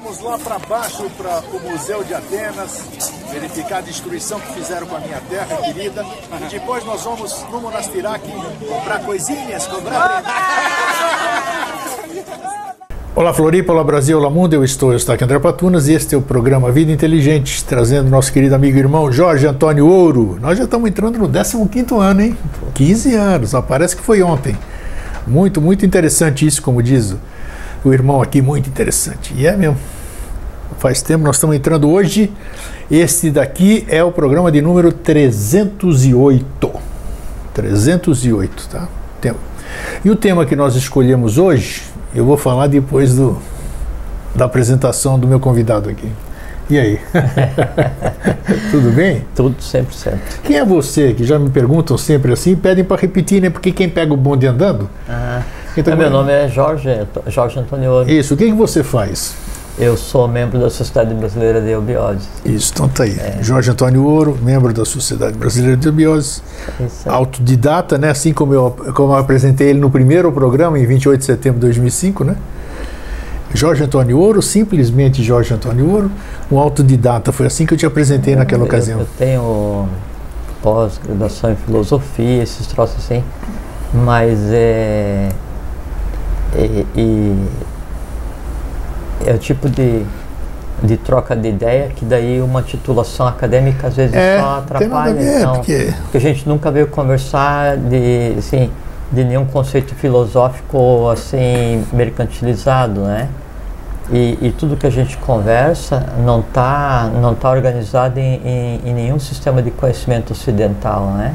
Vamos lá para baixo, para o Museu de Atenas, verificar a destruição que fizeram com a minha terra querida. E depois nós vamos no Monastirac comprar coisinhas, comprar. Olá Floripa, olá Brasil, olá mundo, eu estou, eu estou aqui André Patunas e este é o programa Vida Inteligente, trazendo nosso querido amigo e irmão Jorge Antônio Ouro. Nós já estamos entrando no 15º ano, hein? 15 anos, ó, parece que foi ontem. Muito, muito interessante isso, como diz o irmão aqui, muito interessante. E é mesmo. Faz tempo, nós estamos entrando hoje. Este daqui é o programa de número 308. 308, tá? E o tema que nós escolhemos hoje eu vou falar depois do, da apresentação do meu convidado aqui. E aí? Tudo bem? Tudo sempre certo. Quem é você? Que já me perguntam sempre assim, pedem para repetir, né? Porque quem pega o bonde andando. Ah, então, meu nome é Jorge, Jorge Antônio Isso, o que, que você faz? Eu sou membro da Sociedade Brasileira de Eubiose. Isso, então tá aí. É. Jorge Antônio Ouro, membro da Sociedade Brasileira de Eubiose. Autodidata, né? Assim como eu, como eu apresentei ele no primeiro programa, em 28 de setembro de 2005, né? Jorge Antônio Ouro, simplesmente Jorge Antônio Ouro, um autodidata. Foi assim que eu te apresentei eu, naquela eu, ocasião. Eu tenho pós-graduação em filosofia, esses troços assim, mas é. E, e é o tipo de, de troca de ideia que daí uma titulação acadêmica às vezes é, só atrapalha. Ver, então, porque... porque... a gente nunca veio conversar de, assim, de nenhum conceito filosófico assim mercantilizado, né? E, e tudo que a gente conversa não está não tá organizado em, em, em nenhum sistema de conhecimento ocidental, né?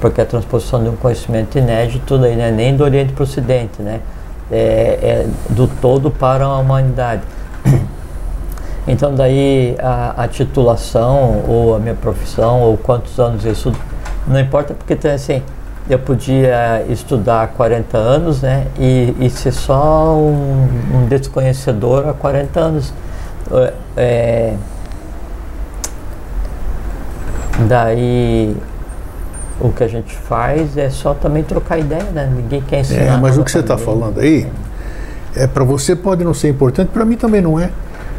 Porque a transposição de um conhecimento inédito daí não é nem do Oriente para o Ocidente, né? É, é do todo para a humanidade. Então daí a, a, titulação ou a minha profissão ou quantos anos eu estudo, não importa porque tem assim, eu podia estudar há 40 anos né, e, e ser só um, um, desconhecedor há 40 anos. É, daí o que a gente faz é só também trocar ideia, né? Ninguém quer ensinar. É, mas o que você está falando aí, é para você pode não ser importante, para mim também não é.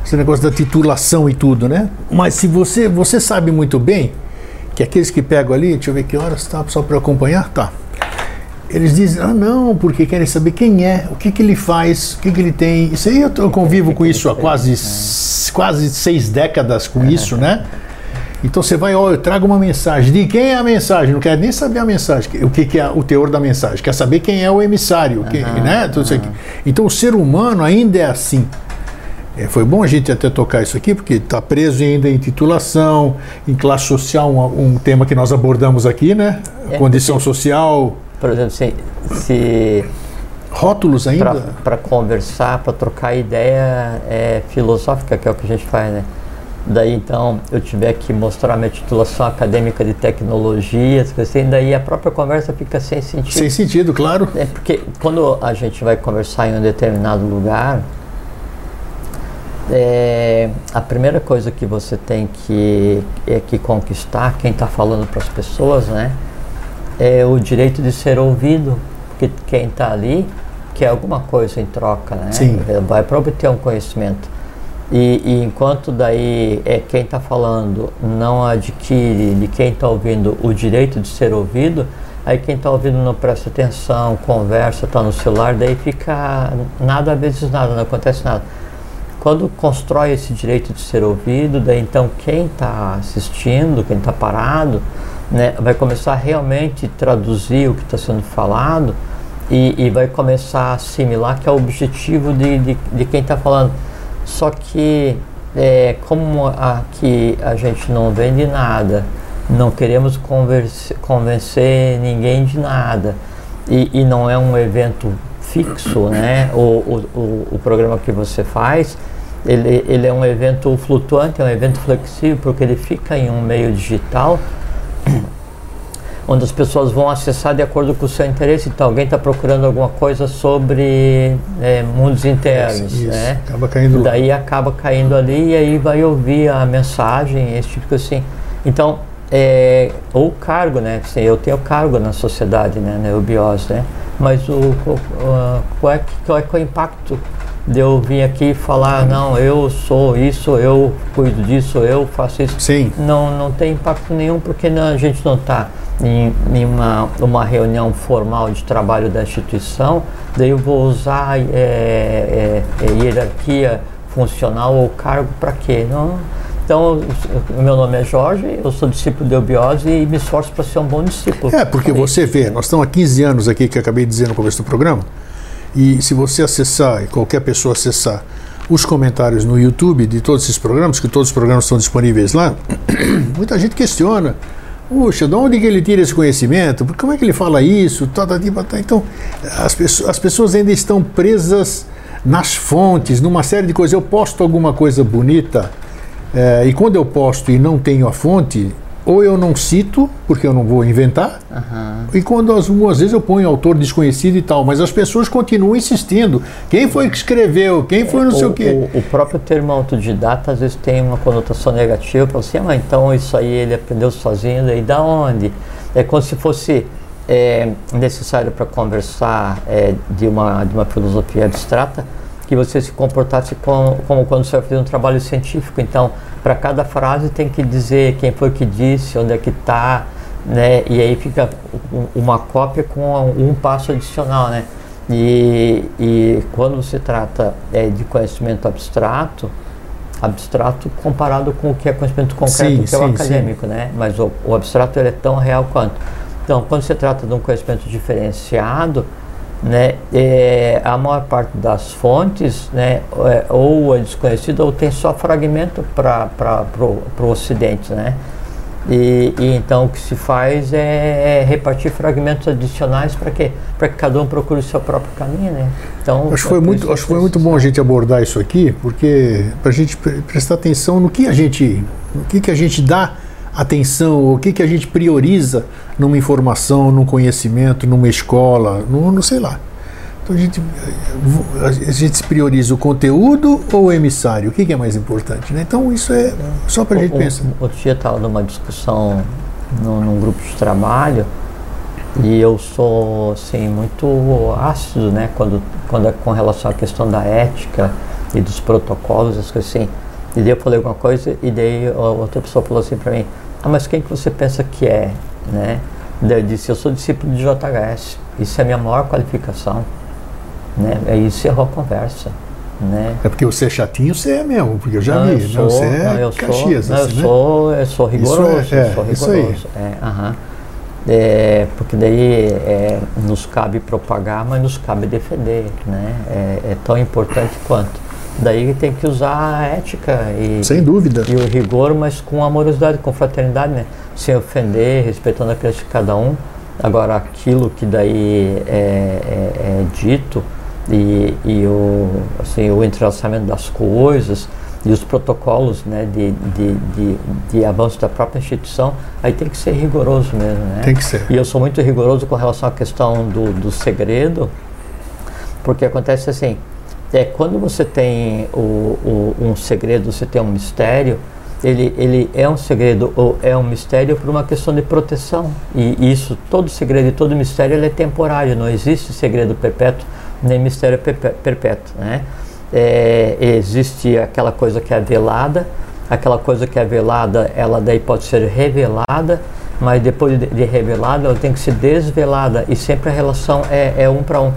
Esse negócio da titulação e tudo, né? Mas se você, você sabe muito bem que aqueles que pegam ali, deixa eu ver que horas está, só para acompanhar, tá. Eles dizem, ah não, porque querem saber quem é, o que, que ele faz, o que, que ele tem. Isso aí eu, eu convivo com isso há quase, é. quase seis décadas com isso, né? Então você vai, ó, eu trago uma mensagem. De quem é a mensagem? Não quer nem saber a mensagem. O que, que é o teor da mensagem? Quer saber quem é o emissário, uhum, quem, né? Uhum. Então o ser humano ainda é assim. É, foi bom a gente até tocar isso aqui, porque está preso ainda em titulação, em classe social, um, um tema que nós abordamos aqui, né? É, Condição porque, social. Por exemplo, se, se rótulos ainda. Para conversar, para trocar ideia é, filosófica, que é o que a gente faz, né? Daí então eu tiver que mostrar minha titulação acadêmica de tecnologias, assim, daí a própria conversa fica sem sentido. Sem sentido, claro. É porque quando a gente vai conversar em um determinado lugar, é, a primeira coisa que você tem que, é que conquistar, quem está falando para as pessoas, né, é o direito de ser ouvido, porque quem está ali quer alguma coisa em troca, né? Sim. Vai para obter um conhecimento. E, e, enquanto daí é quem está falando não adquire de quem está ouvindo o direito de ser ouvido, aí quem está ouvindo não presta atenção, conversa, está no celular, daí fica nada a vezes nada, não acontece nada. Quando constrói esse direito de ser ouvido, daí então quem está assistindo, quem está parado, né, vai começar a realmente traduzir o que está sendo falado e, e, vai começar a assimilar que é o objetivo de, de, de quem está falando só que, é, como aqui a gente não vende nada, não queremos convencer ninguém de nada, e, e, não é um evento fixo, né? O, o, o, programa que você faz, ele, ele é um evento flutuante, é um evento flexível, porque ele fica em um meio digital onde as pessoas vão acessar de acordo com o seu interesse. Então, alguém está procurando alguma coisa sobre é, mundos internos, isso, né? Acaba caindo Daí acaba caindo ali e aí vai ouvir a mensagem, esse tipo assim. Então, é, ou cargo, né? Assim, eu tenho cargo na sociedade, né? Na eubiose, né? Mas o, o, qual, é, qual é, qual é o impacto de eu vim aqui falar, não, eu sou isso, eu cuido disso, eu faço isso. Sim. Não, não tem impacto nenhum porque não, a gente não está em, em uma, uma reunião formal de trabalho da instituição, daí eu vou usar é, é, hierarquia funcional ou cargo para quê? Não, então, o meu nome é Jorge, eu sou discípulo de Eubiose e me esforço para ser um bom discípulo. É, porque você vê, nós estamos há 15 anos aqui, que eu acabei de dizer no começo do programa, e se você acessar, e qualquer pessoa acessar, os comentários no YouTube de todos esses programas, que todos os programas estão disponíveis lá, muita gente questiona. Puxa, de onde que ele tira esse conhecimento? Como é que ele fala isso? Tá, tá, tá. Então, as pessoas, as pessoas ainda estão presas nas fontes, numa série de coisas. Eu posto alguma coisa bonita é, e quando eu posto e não tenho a fonte, ou eu não cito, porque eu não vou inventar, uhum. e quando algumas vezes eu ponho autor desconhecido e tal, mas as pessoas continuam insistindo. Quem foi que escreveu? Quem foi não sei o, quê? O, o, próprio termo autodidata às vezes tem uma conotação negativa para você, ah, mas então isso aí ele aprendeu sozinho, e da onde? É como se fosse é, necessário para conversar é, de, uma, de uma filosofia abstrata que você se comportasse como, como quando você vai fazer um trabalho científico. Então, para cada frase tem que dizer quem foi que disse, onde é que está, né? E aí fica uma cópia com um passo adicional, né? E, e quando se trata é, de conhecimento abstrato, abstrato comparado com o que é conhecimento concreto, sim, que é o sim, acadêmico, sim. né? Mas o, o abstrato ele é tão real quanto. Então, quando se trata de um conhecimento diferenciado, né, é, a maior parte das fontes né, é, ou é desconhecida ou tem só fragmento para o Ocidente. Né? E, e, então o que se faz é, é repartir fragmentos adicionais para quê? Para que cada um procure o seu próprio caminho, né? Então acho que foi muito, acho que foi muito bom a gente abordar isso aqui, porque para a gente prestar atenção no que a gente, no que, que a gente dá atenção, o que, que a gente prioriza numa informação, num conhecimento, numa escola, no, no sei lá. Então a gente, a gente prioriza o conteúdo ou o emissário? O que, que é mais importante? Né? Então isso é só para a gente pensar. Outro dia estava numa discussão num, num, grupo de trabalho e eu sou assim, muito ácido né? quando, quando é com relação à questão da ética e dos protocolos, as coisas assim. E daí eu falei alguma coisa e daí outra pessoa falou assim para mim, ah, mas quem que você pensa que é? Né? Daí eu disse, eu sou discípulo de JHS, isso é a minha maior qualificação. Né? Aí encerrou a conversa. Né? É porque você é chatinho, você é mesmo, porque eu já não, vi. Eu sou, não, você é não, eu Caxias, sou, assim, eu, né? sou, eu sou rigoroso. Isso é, é, sou rigoroso. Isso aí. É, uh -huh. é, porque daí é, nos cabe propagar, mas nos cabe defender. Né? É, é tão importante quanto. Daí tem que usar a ética e, Sem dúvida. e o rigor, mas com amorosidade, com fraternidade, né? Sem ofender, respeitando a crença de cada um. Agora, aquilo que daí é, é, é dito e, e, o, assim, o entrelaçamento das coisas e os protocolos né, de, de, de, de, avanço da própria instituição, aí tem que ser rigoroso mesmo. Né? Tem que ser. E eu sou muito rigoroso com relação à questão do, do segredo, porque acontece assim, é quando você tem o, o, um segredo, você tem um mistério, ele, ele é um segredo ou é um mistério por uma questão de proteção. E isso, todo segredo e todo mistério ele é temporário, não existe segredo perpétuo nem mistério perpétuo. Né? É, existe aquela coisa que é velada, aquela coisa que é velada, ela daí pode ser revelada, mas depois de, revelada, ela tem que ser desvelada e sempre a relação é, é um para um.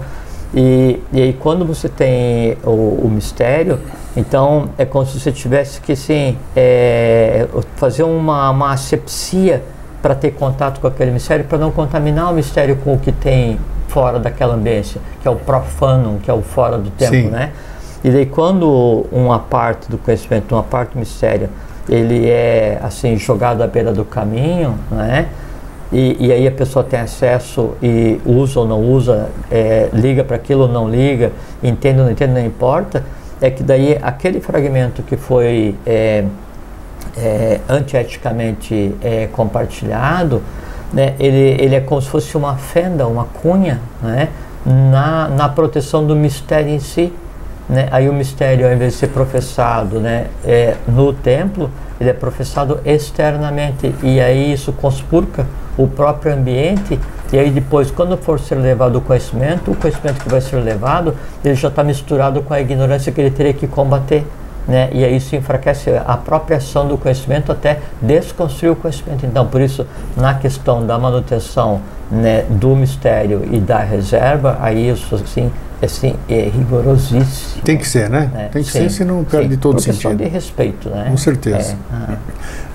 E, e aí quando você tem o, o, mistério, então é como se você tivesse que sim, é, fazer uma, uma asepsia para ter contato com aquele mistério, para não contaminar o mistério com o que tem fora daquela ambiência, que é o profanum, que é o fora do tempo, sim. né? E daí quando uma parte do conhecimento, uma parte do mistério, ele é assim jogado à beira do caminho, né? E, e, aí a pessoa tem acesso e usa ou não usa, é, liga para aquilo ou não liga, entende ou não entende, não importa, é que daí aquele fragmento que foi é, é, antieticamente é, compartilhado, né, ele, ele é como se fosse uma fenda, uma cunha, né, na, na proteção do mistério em si. Né? Aí o mistério, ao invés de ser professado né, é, no templo, ele é professado externamente e aí isso conspurca o próprio ambiente E aí depois, quando for ser levado o conhecimento, o conhecimento que vai ser levado, ele já está misturado com a ignorância que ele teria que combater. Né? E aí isso enfraquece a própria ação do conhecimento até desconstruir o conhecimento. Então, por isso, na questão da manutenção né, do mistério e da reserva, aí isso assim, assim é rigorosíssimo. Tem que ser, né? É, Tem que sim, ser, senão perde sim, todo o sentido. de respeito, né? Com certeza. É,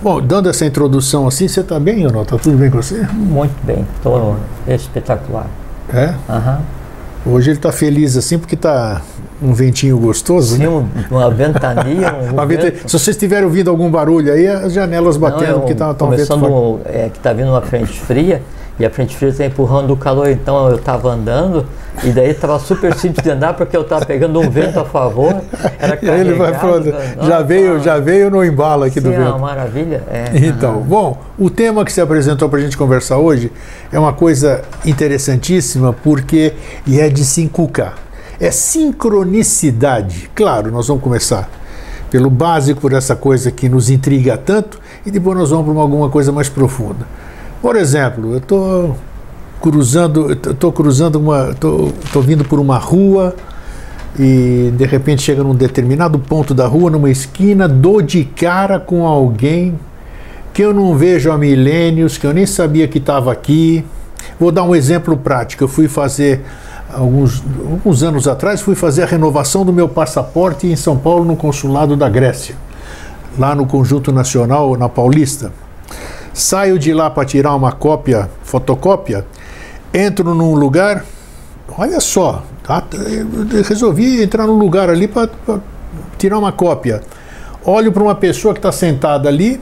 Bom, dando essa introdução assim, você está bem não? Está tudo bem com você? Muito bem, estou espetacular. É? Hoje ele está feliz assim porque está um ventinho gostoso, Sim, né? uma ventania. Um uma vento. Se vocês tiverem ouvido algum barulho aí, as janelas batendo, Não, porque está tá um começando, é, que está vindo uma frente fria e a frente fria está empurrando o calor, então eu estava andando e daí estava super simples de andar porque eu estava pegando um vento a favor. Era e ele vai falando, já veio, já veio no embalo aqui do vento. É uma maravilha. É, então, bom, o tema que você apresentou para a gente conversar hoje é uma coisa interessantíssima porque e é de se inculcar. É sincronicidade. Claro, nós vamos começar pelo básico, por essa coisa que nos intriga tanto, e depois nós vamos para alguma coisa mais profunda. Por exemplo, eu estou cruzando, estou cruzando uma, estou vindo por uma rua e de repente chega num determinado ponto da rua, numa esquina, dou de cara com alguém que eu não vejo há milênios, que eu nem sabia que estava aqui. Vou dar um exemplo prático. Eu fui fazer alguns, alguns anos atrás, fui fazer a renovação do meu passaporte em São Paulo, no consulado da Grécia, lá no Conjunto Nacional, na Paulista. Saio de lá para tirar uma cópia, fotocópia, entro num lugar, olha só, tá? resolvi entrar num lugar ali para tirar uma cópia. Olho para uma pessoa que está sentada ali,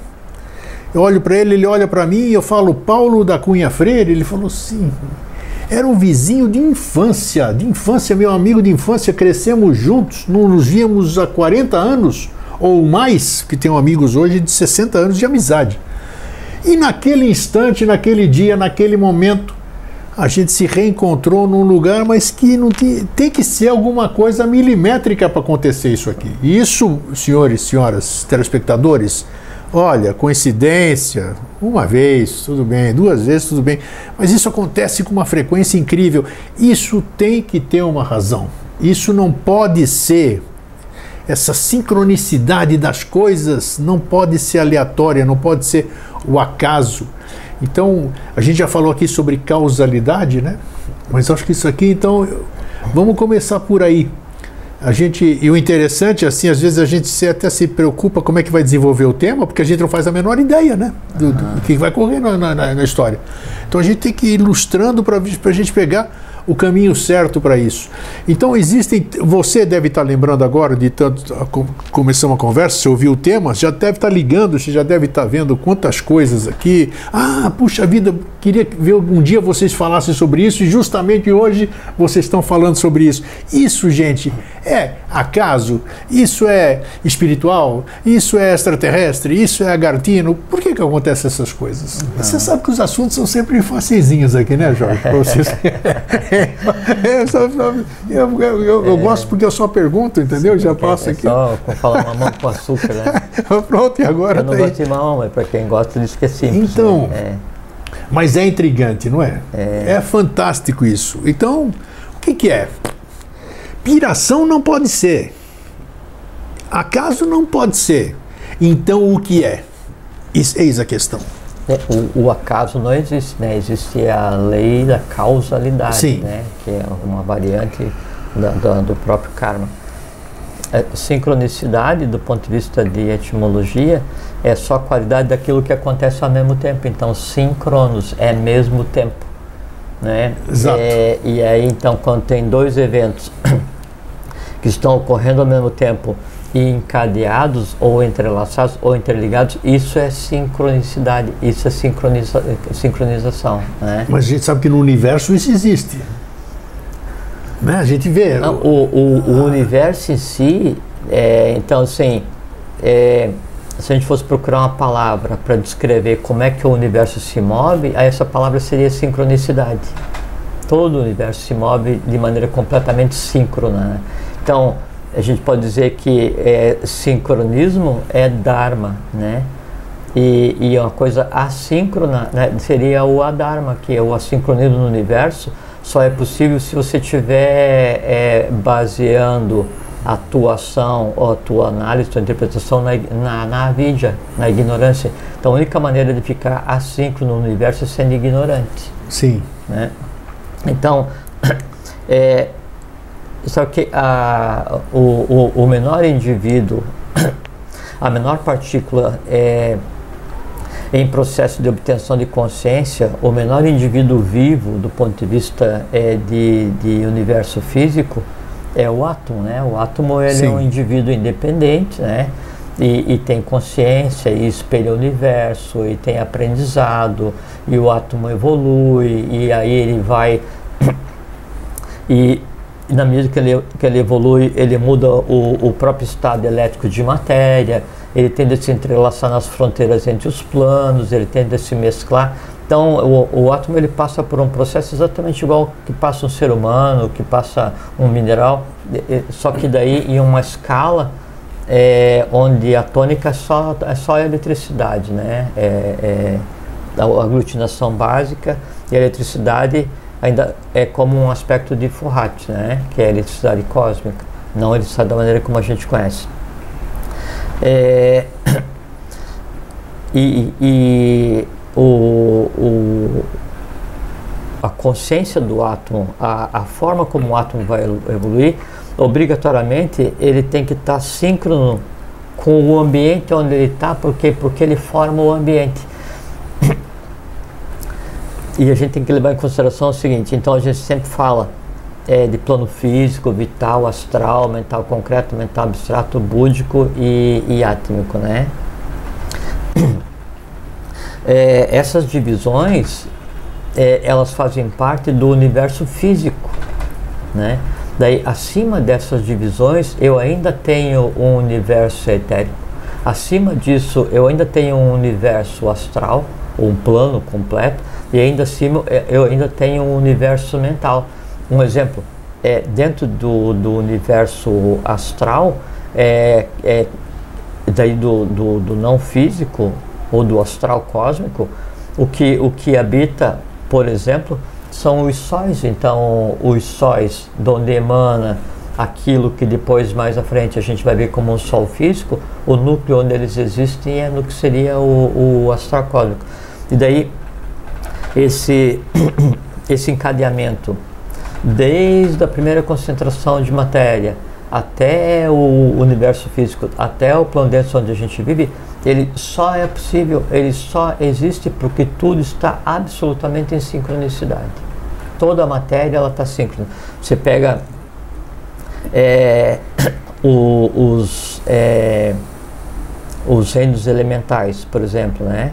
eu olho para ele, ele olha para mim, eu falo Paulo da Cunha Freire, ele falou sim. Era um vizinho de infância, de infância, meu amigo de infância, crescemos juntos, não nos víamos há 40 anos ou mais, que tenho amigos hoje de 60 anos de amizade. E naquele instante, naquele dia, naquele momento, a gente se reencontrou num lugar, mas que não tem, tem que ser alguma coisa milimétrica para acontecer isso aqui. E isso, senhores, senhoras, telespectadores, olha, coincidência, uma vez, tudo bem, duas vezes, tudo bem, mas isso acontece com uma frequência incrível. Isso tem que ter uma razão. Isso não pode ser essa sincronicidade das coisas não pode ser aleatória, não pode ser o acaso. Então, a gente já falou aqui sobre causalidade, né? Mas acho que isso aqui, então, vamos começar por aí. A gente, e o interessante, assim, às vezes a gente se, até se preocupa como é que vai desenvolver o tema, porque a gente não faz a menor ideia, né? Do, do que vai correr na, na, na, história. Então a gente tem que ir ilustrando para a gente pegar o caminho certo para isso. Então existem, você deve estar lembrando agora de tanto começamos a conversa, você ouviu o tema, já deve estar ligando, você já deve estar vendo quantas coisas aqui. Ah, puxa vida, queria ver um dia vocês falassem sobre isso e justamente hoje vocês estão falando sobre isso. Isso, gente, é acaso? Isso é espiritual? Isso é extraterrestre? Isso é agartino? Por que que acontecem essas coisas? Não. Você sabe que os assuntos são sempre facilzinhos aqui, né, Jorge? Vocês... É, eu, eu, eu, eu, gosto porque eu só pergunto, entendeu? Já passo é, aqui. Só falar mamão com açúcar, né? Pronto, e agora Eu não tá gosto aí. de mamão, mas para quem gosta diz que é simples. Então, né? mas é intrigante, não é? é? É fantástico isso. Então, o que, que é? Piração não pode ser. Acaso não pode ser. Então, o que é? Eis a questão. É, o, o, acaso não existe, né? Existe a lei da causalidade, Sim. né? Que é uma variante da, da, do próprio karma. É, sincronicidade, do ponto de vista de etimologia, é só a qualidade daquilo que acontece ao mesmo tempo. Então, síncronos é mesmo tempo, né? Exato. É, e aí, então, quando tem dois eventos que estão ocorrendo ao mesmo tempo e encadeados ou entrelaçados ou interligados, isso é sincronicidade, isso é sincroniza, sincronização. Né? Mas a gente sabe que no universo isso existe. Né? A gente vê. Não, o, o, o, universo em si, é, então assim, é, se a gente fosse procurar uma palavra para descrever como é que o universo se move, aí essa palavra seria sincronicidade. Todo o universo se move de maneira completamente síncrona. Né? Então, a gente pode dizer que é, sincronismo é Dharma, né? E, e uma coisa assíncrona né, seria o Adharma, que é o assincronismo no universo, só é possível se você estiver é, baseando a tua ação, ou a tua análise, a tua interpretação na, na, na avidya, na ignorância. Então a única maneira de ficar assíncrono no universo é sendo ignorante. Sim. Né? Então, é, só que a, o, o, o menor indivíduo, a menor partícula é, em processo de obtenção de consciência, o menor indivíduo vivo do ponto de vista é, de, de universo físico é o átomo, né? O átomo ele Sim. é um indivíduo independente, né? E, e, tem consciência e espelha o universo e tem aprendizado e o átomo evolui e aí ele vai e na medida que ele, que ele evolui ele muda o, o próprio estado elétrico de matéria ele tende a se entrelaçar nas fronteiras entre os planos ele tende a se mesclar então, o, o átomo ele passa por um processo exatamente igual que passa um ser humano, que passa um mineral, só que daí em uma escala é, onde a tônica é só, é só a eletricidade, né? É, é, a aglutinação básica e a eletricidade ainda é como um aspecto de Furrat, né? Que é a eletricidade cósmica, não a eletricidade da maneira como a gente conhece. É, e, e o, o, a consciência do átomo, a, a forma como o átomo vai evoluir, obrigatoriamente ele tem que estar síncrono com o ambiente onde ele está, porque porque ele forma o ambiente. E a gente tem que levar em consideração o seguinte: então a gente sempre fala é, de plano físico, vital, astral, mental concreto, mental abstrato, búdico e, e átmico, né? é, essas divisões é, elas fazem parte do universo físico, né? Daí acima dessas divisões eu ainda tenho um universo etérico. Acima disso eu ainda tenho um universo astral, um plano completo, e ainda é, eu ainda tenho um universo mental. Um exemplo é dentro do, do universo astral, é, é daí do, do, do não físico, ou do astral cósmico, o que, o que habita, por exemplo, são os sóis. Então, os sóis, de onde emana aquilo que depois, mais à frente, a gente vai ver como um sol físico, o núcleo onde eles existem é no que seria o, o astral cósmico. E daí, esse, esse encadeamento, desde a primeira concentração de matéria até o universo físico, até o plano denso onde a gente vive, ele só é possível, ele só existe porque tudo está absolutamente em sincronicidade. Toda a matéria ela está síncrona. Você pega é, o, os, é, os reinos elementais, por exemplo, né?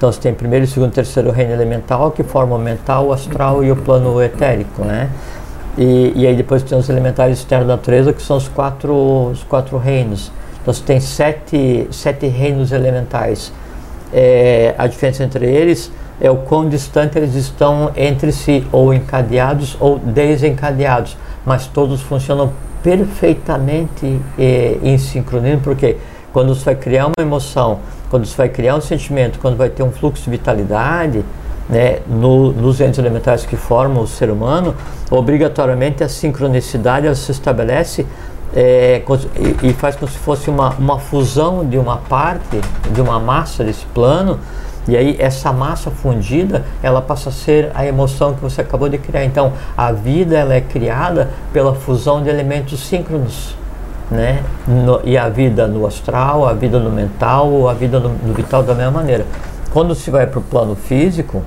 Então você tem primeiro, segundo, terceiro reino elemental que formam o mental, o astral e o plano etérico, né? E, e aí depois tem os elementais externos da natureza que são os quatro, os quatro reinos. Então você tem sete, sete reinos elementais. É, a diferença entre eles é o quão distante eles estão entre si, ou encadeados ou desencadeados, mas todos funcionam perfeitamente é, em sincronismo, porque quando você vai criar uma emoção, quando você vai criar um sentimento, quando vai ter um fluxo de vitalidade, né, no, nos entes elementais que formam o ser humano, obrigatoriamente a sincronicidade se estabelece é, e faz como se fosse uma, uma fusão de uma parte, de uma massa desse plano, e aí essa massa fundida, ela passa a ser a emoção que você acabou de criar. Então, a vida ela é criada pela fusão de elementos síncronos. Né? No, e a vida no astral, a vida no mental, a vida no, no vital da mesma maneira. Quando se vai para o plano físico,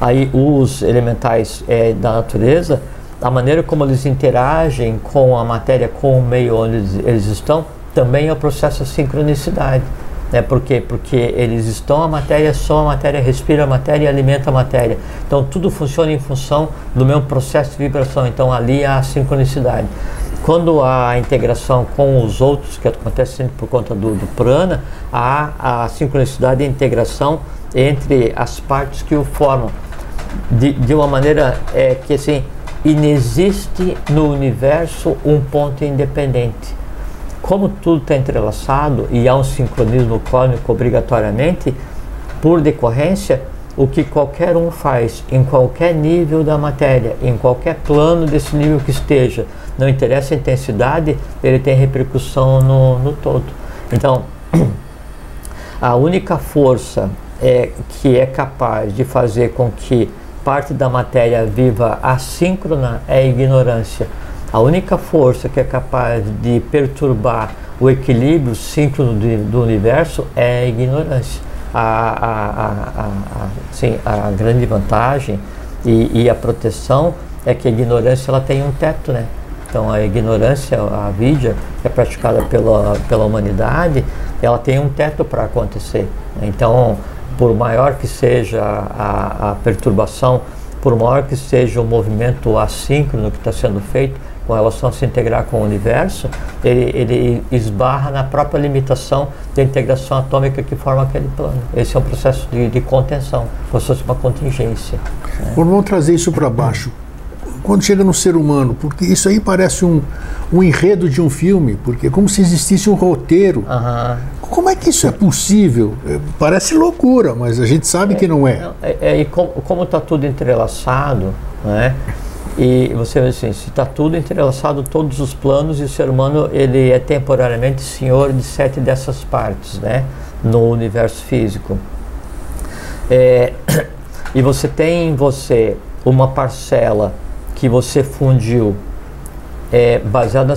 aí os elementais é, da natureza a maneira como eles interagem com a matéria, com o meio onde eles, eles estão, também é o processo de sincronicidade. Né? Por quê? Porque eles estão a matéria, são a matéria, respira a matéria e alimenta a matéria. Então tudo funciona em função do mesmo processo de vibração. Então ali há a sincronicidade. Quando há integração com os outros, que acontece sempre por conta do, do prana, há a sincronicidade e a integração entre as partes que o formam. De, de uma maneira é, que assim inexiste no universo um ponto independente. Como tudo está entrelaçado e há um sincronismo cósmico obrigatoriamente, por decorrência, o que qualquer um faz em qualquer nível da matéria, em qualquer plano desse nível que esteja, não interessa a intensidade, ele tem repercussão no, no todo. Então, a única força é, que é capaz de fazer com que parte da matéria viva assíncrona é a ignorância. A única força que é capaz de perturbar o equilíbrio síncrono do, universo é a ignorância. A, a, a, a, sim, a grande vantagem e, e, a proteção é que a ignorância ela tem um teto, né? Então a ignorância, a vidya, que é praticada pela, pela humanidade, ela tem um teto para acontecer. Então, por maior que seja a, a perturbação, por maior que seja o movimento assíncrono que está sendo feito, com relação a se integrar com o universo, ele, ele esbarra na própria limitação da integração atômica que forma aquele plano. Esse é um processo de, de contenção, como se fosse uma contingência. Né? Vamos trazer isso para baixo. Quando chega no ser humano, porque isso aí parece um, um enredo de um filme, porque é como se existisse um roteiro. Uhum. Como é que isso é possível? É, parece loucura, mas a gente sabe é, que não é. é, é e como está tudo entrelaçado, né? E você vê assim, se está tudo entrelaçado, todos os planos, e o ser humano ele é temporariamente senhor de sete dessas partes, né? No universo físico. É, e você tem em você uma parcela que você fundiu é, baseada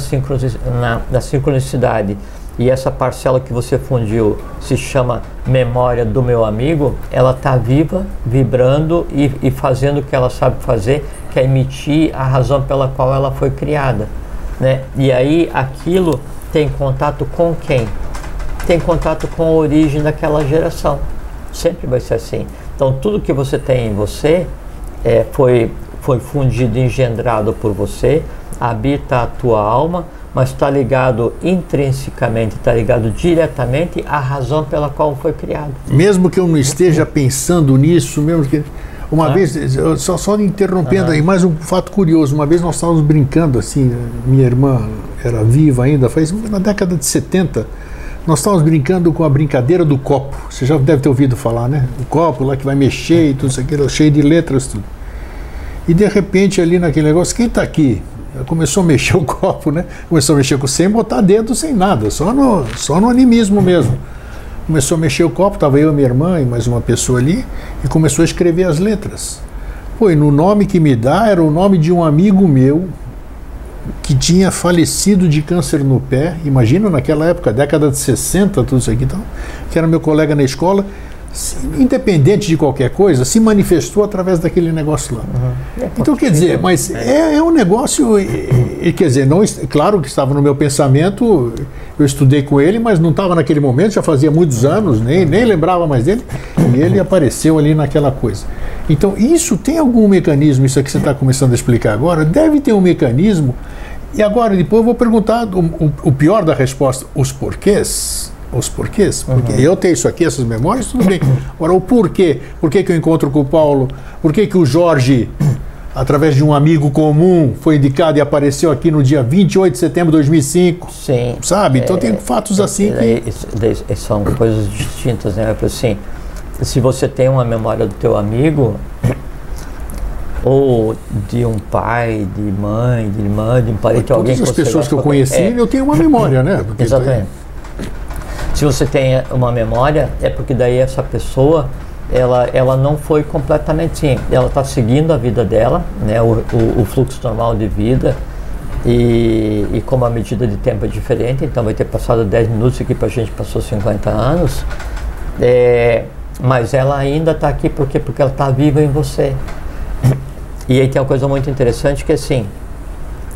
na, na sincronicidade e essa parcela que você fundiu se chama memória do meu amigo, ela está viva, vibrando e, e, fazendo o que ela sabe fazer, que é emitir a razão pela qual ela foi criada. Né? E aí aquilo tem contato com quem? Tem contato com a origem daquela geração. Sempre vai ser assim. Então tudo que você tem em você é, foi, foi fundido, engendrado por você, habita a tua alma mas está ligado intrinsecamente, está ligado diretamente à razão pela qual foi criado. Mesmo que eu não esteja pensando nisso, mesmo que. Uma ah. vez, só, só interrompendo aí, mais um fato curioso. Uma vez nós estávamos brincando assim, minha irmã era viva ainda, faz na década de 70. Nós estávamos brincando com a brincadeira do copo. Você já deve ter ouvido falar, né? O copo lá que vai mexer e tudo isso aqui, cheio de letras, tudo. E de repente ali naquele negócio, quem está aqui? Começou a mexer o copo, né? Começou a mexer com sem botar dedo, sem nada, só no, só no animismo mesmo. Começou a mexer o copo, estava eu, minha irmã e mais uma pessoa ali, e começou a escrever as letras. Pô, e no nome que me dá era o nome de um amigo meu que tinha falecido de câncer no pé. Imagina naquela época, década de 60, tudo isso aqui, então, que era meu colega na escola independente de qualquer coisa, se manifestou através daquele negócio lá. Uhum. É, então, quer dizer, mas é, é um negócio, e, quer dizer, não, claro que estava no meu pensamento, eu estudei com ele, mas não estava naquele momento, já fazia muitos anos, nem, nem lembrava mais dele, e ele apareceu ali naquela coisa. Então, isso tem algum mecanismo, isso aqui você está começando a explicar agora, deve ter um mecanismo, e agora, depois eu vou perguntar o, o, o pior da resposta, os porquês os porquês. Porque uhum. eu tenho isso aqui, essas memórias, tudo bem. Agora, o porquê? Por que, que eu encontro com o Paulo? Por que, que o Jorge, através de um amigo comum, foi indicado e apareceu aqui no dia 28 de setembro de 2005? Sim. Sabe? Então, é, tem fatos assim é, que... São coisas distintas, né? Assim, se você tem uma memória do teu amigo, ou de um pai, de mãe, de irmã, de um parente, Todas alguém que as pessoas que eu conheci, é, eu tenho uma memória, né? Porque exatamente. Se você tem uma memória, é porque daí essa pessoa ela, ela não foi completamente sim, ela está seguindo a vida dela, né, o, o, o, fluxo normal de vida e, e como a medida de tempo é diferente, então vai ter passado 10 minutos aqui para a gente passou 50 anos, é, mas ela ainda está aqui porque, porque ela está viva em você. E aí tem uma coisa muito interessante que é assim.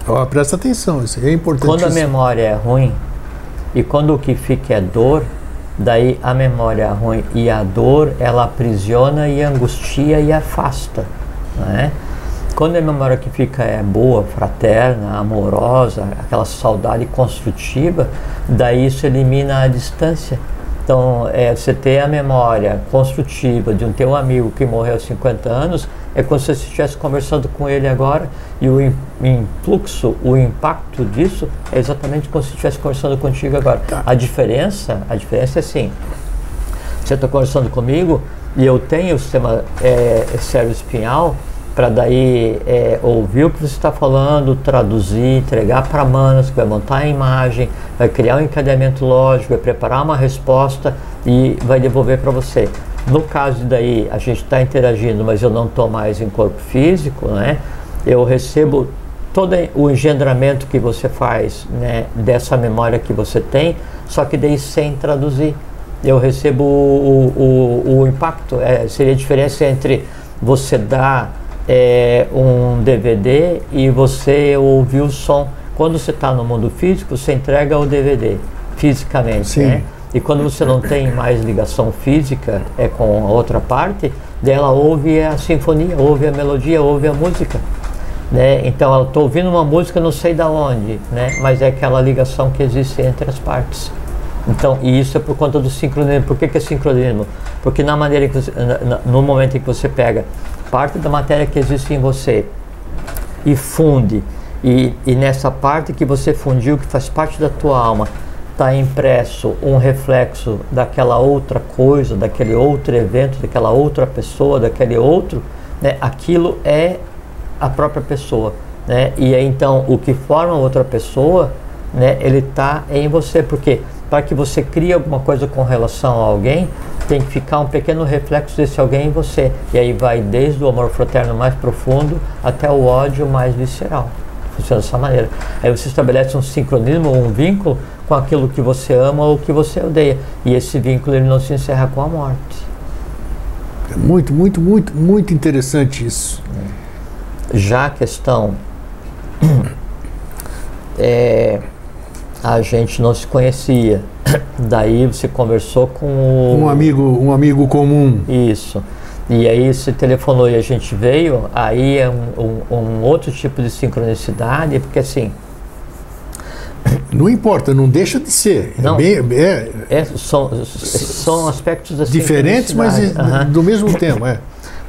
Oh, presta atenção, isso é importante. Quando a memória é ruim, e quando o que fica é dor, daí a memória ruim e a dor, ela aprisiona e angustia e afasta. Né? Quando a memória que fica é boa, fraterna, amorosa, aquela saudade construtiva, daí isso elimina a distância. Então, é, você ter a memória construtiva de um teu amigo que morreu há 50 anos, é como se você estivesse conversando com ele agora e o influxo, o impacto disso é exatamente como se estivesse conversando contigo agora. Tá. A diferença, a diferença é assim, você está conversando comigo e eu tenho o sistema é, cérebro espinhal para daí é, ouvir o que você está falando, traduzir, entregar para Manas, que vai montar a imagem, vai criar um encadeamento lógico, vai preparar uma resposta e vai devolver para você. No caso daí, a gente está interagindo, mas eu não estou mais em corpo físico, né? Eu recebo todo o engendramento que você faz né, dessa memória que você tem, só que daí sem traduzir. Eu recebo o, o, o impacto, é, seria a diferença entre você dar é, um DVD e você ouvir o som. Quando você está no mundo físico, você entrega o DVD fisicamente, Sim. né? E quando você não tem mais ligação física é com a outra parte, dela ouve a sinfonia, ouve a melodia, ouve a música. Né? Então, eu estou ouvindo uma música não sei da onde, né? mas é aquela ligação que existe entre as partes. Então, e isso é por conta do sincronismo. Por que, que é sincronismo? Porque na maneira que você, no momento em que você pega parte da matéria que existe em você e funde, e, e nessa parte que você fundiu, que faz parte da tua alma, está impresso um reflexo daquela outra coisa, daquele outro evento, daquela outra pessoa, daquele outro, né, aquilo é a própria pessoa. Né? E aí, então o que forma outra pessoa, né, ele está em você, porque para que você crie alguma coisa com relação a alguém, tem que ficar um pequeno reflexo desse alguém em você. E aí vai desde o amor fraterno mais profundo até o ódio mais visceral. Funciona dessa maneira. Aí você estabelece um sincronismo, um vínculo com aquilo que você ama ou que você odeia. E esse vínculo ele não se encerra com a morte. É muito, muito, muito, muito interessante isso. Já a questão é, a gente não se conhecia. Daí você conversou com o... um amigo, um amigo comum. Isso. E aí você telefonou e a gente veio, aí é um, um, um outro tipo de sincronicidade, porque assim, não importa, não deixa de ser. É não, é, bem, é, é são, são aspectos assim, diferentes, mas uhum. do mesmo tema, é.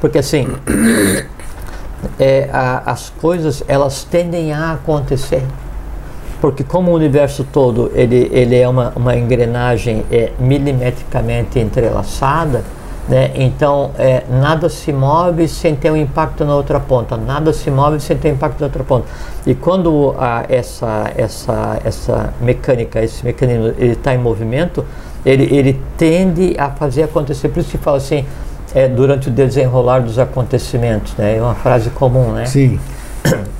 Porque assim, é, a, as coisas elas tendem a acontecer porque como o universo todo ele, ele é uma, uma engrenagem é, milimetricamente entrelaçada, né? então é, nada se move sem ter um impacto na outra ponta, nada se move sem ter impacto na outra ponta. E quando a, essa, essa, essa mecânica, esse mecanismo está em movimento, ele, ele tende a fazer acontecer. Por isso se fala assim, é, durante o desenrolar dos acontecimentos, né? é uma frase comum, né? Sim.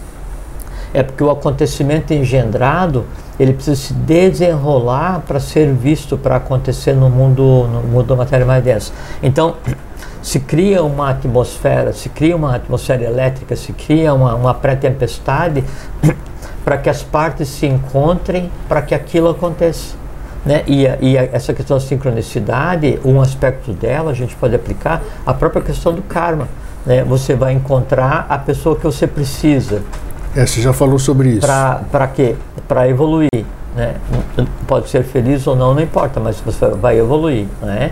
é porque o acontecimento engendrado ele precisa se desenrolar para ser visto, para acontecer no mundo, no mundo da matéria mais densa. Então, se cria uma atmosfera, se cria uma atmosfera elétrica, se cria uma, uma pré-tempestade para que as partes se encontrem, para que aquilo aconteça. Né? E, a, e a, essa questão da sincronicidade, um aspecto dela a gente pode aplicar a própria questão do karma. Né? Você vai encontrar a pessoa que você precisa, é, você já falou sobre isso. Para quê? Para evoluir. Né? Pode ser feliz ou não, não importa, mas você vai evoluir. Né?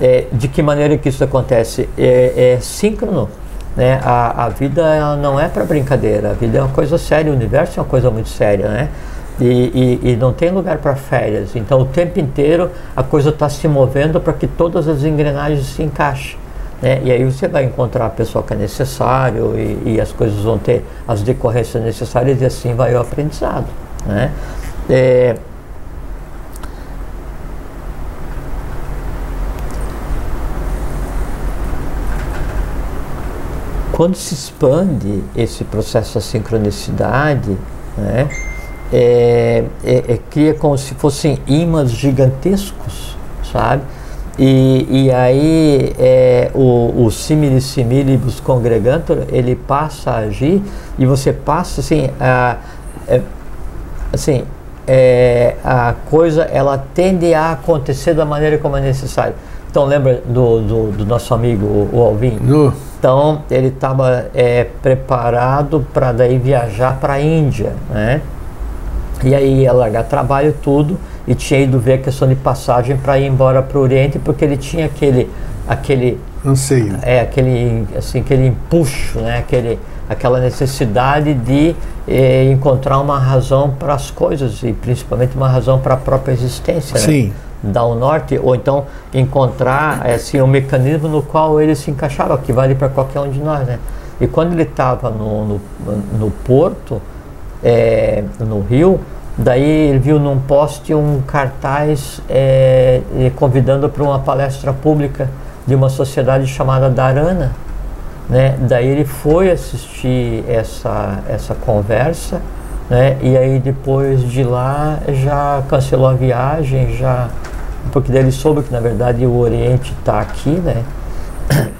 É, de que maneira que isso acontece? É, é síncrono. Né? A, a vida não é para brincadeira, a vida é uma coisa séria, o universo é uma coisa muito séria. Né? E, e, e não tem lugar para férias. Então, o tempo inteiro a coisa está se movendo para que todas as engrenagens se encaixem. Né? E aí você vai encontrar a pessoa que é necessário e, e, as coisas vão ter as decorrências necessárias e assim vai o aprendizado. Né? É, quando se expande esse processo da sincronicidade, né, é, é, é, cria como se fossem imãs gigantescos, sabe? E, e aí é, o, o simile similibus congregantur, ele passa a agir e você passa assim, a, é, assim é, a coisa ela tende a acontecer da maneira como é necessário. Então lembra do, do, do nosso amigo o, o Alvin? Então ele estava é, preparado para daí viajar para a Índia, né? E aí ia largar trabalho tudo e tinha ido ver a questão de passagem para ir embora para o Oriente, porque ele tinha aquele, aquele anseio, é aquele assim aquele empuxo, né? Aquele, aquela necessidade de eh, encontrar uma razão para as coisas e principalmente uma razão para a própria existência. Né? Sim. Né? Dar o norte, ou então encontrar assim, um mecanismo no qual ele se encaixava, que vale para qualquer um de nós. Né? E quando ele estava no, no, no, porto, é, no Rio, daí ele viu num poste um cartaz é, convidando para uma palestra pública de uma sociedade chamada Darana. Né? Daí ele foi assistir essa, essa conversa, né? e aí depois de lá já cancelou a viagem, já porque daí ele soube que na verdade o Oriente está aqui, né?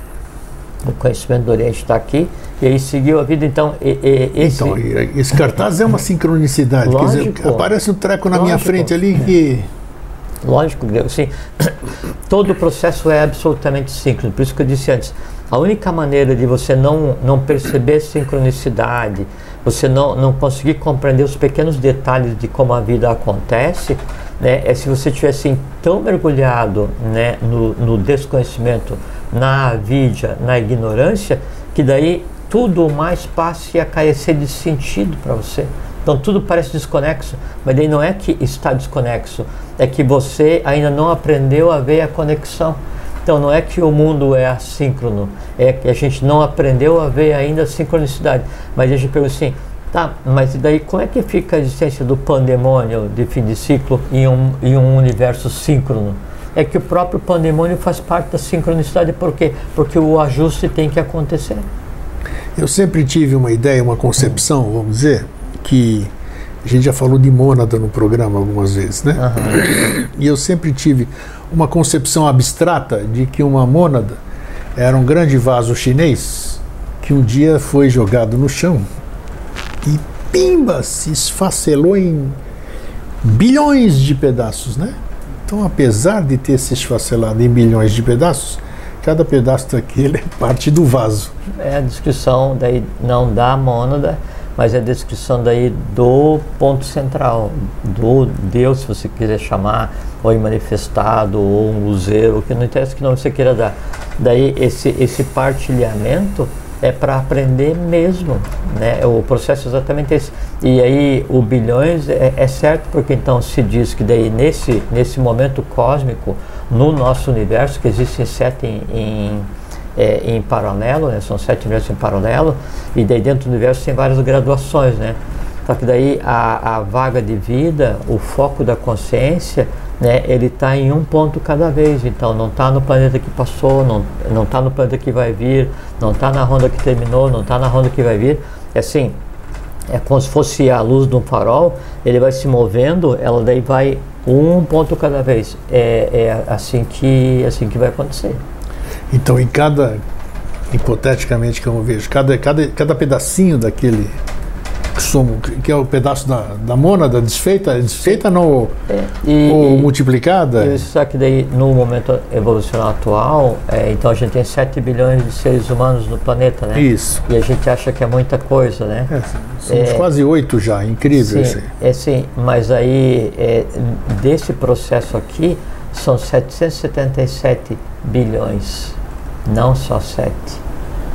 o conhecimento do Oriente está aqui, e aí seguiu a vida. Então, e, e, esse, então, esse cartaz é uma sincronicidade. Lógico, Quer dizer, aparece um treco na lógico, minha frente ali que. Lógico, assim, todo o processo é absolutamente síncrono. Por isso que eu disse antes, a única maneira de você não, não perceber sincronicidade, você não, não conseguir compreender os pequenos detalhes de como a vida acontece, né, é se você estiver assim, tão mergulhado né, no, no desconhecimento, na avidia, na ignorância, que daí tudo mais passe a carecer de sentido para você. Então tudo parece desconexo, mas daí não é que está desconexo, é que você ainda não aprendeu a ver a conexão. Então não é que o mundo é assíncrono, é que a gente não aprendeu a ver ainda a sincronicidade. Mas a gente pergunta assim, tá, mas daí como é que fica a existência do pandemônio de fim de ciclo em um, em um universo síncrono? É que o próprio pandemônio faz parte da sincronicidade, por quê? Porque o ajuste tem que acontecer. Eu sempre tive uma ideia, uma concepção, vamos dizer, que a gente já falou de mônada no programa algumas vezes, né? Uhum. E eu sempre tive uma concepção abstrata de que uma mônada era um grande vaso chinês que um dia foi jogado no chão e pimba se esfacelou em bilhões de pedaços, né? Então, apesar de ter se esfacelado em bilhões de pedaços, cada pedaço daquele é parte do vaso. É a descrição daí não da mônada, mas é a descrição daí do ponto central, do Deus, se você quiser chamar, ou manifestado, ou um museu, que não interessa que nome você queira dar. Daí esse, esse partilhamento é para aprender mesmo, né? O processo é exatamente esse. E aí o bilhões é, é, certo porque então se diz que daí nesse nesse momento cósmico no nosso universo que existem sete em, em, é, em paralelo, né? São sete universos em paralelo e daí dentro do universo tem várias graduações, né? Só que daí a, a vaga de vida, o foco da consciência né, ele está em um ponto cada vez. Então, não está no planeta que passou, não está no planeta que vai vir, não está na ronda que terminou, não está na ronda que vai vir. É assim, é como se fosse a luz de um farol, ele vai se movendo, ela daí vai um ponto cada vez. É, é assim, que, assim que vai acontecer. Então, em cada, hipoteticamente que eu vejo, cada, cada, cada pedacinho daquele somo, que é o pedaço da, da mônada desfeita, desfeita não, é, e, ou e, multiplicada. E só que daí, no momento evolucional atual, é, então a gente tem 7 bilhões de seres humanos no planeta, né? Isso. E a gente acha que é muita coisa, né? É, somos é, quase 8 já, incrível sim, É sim, mas aí, é, desse processo aqui, são 777 bilhões, não só 7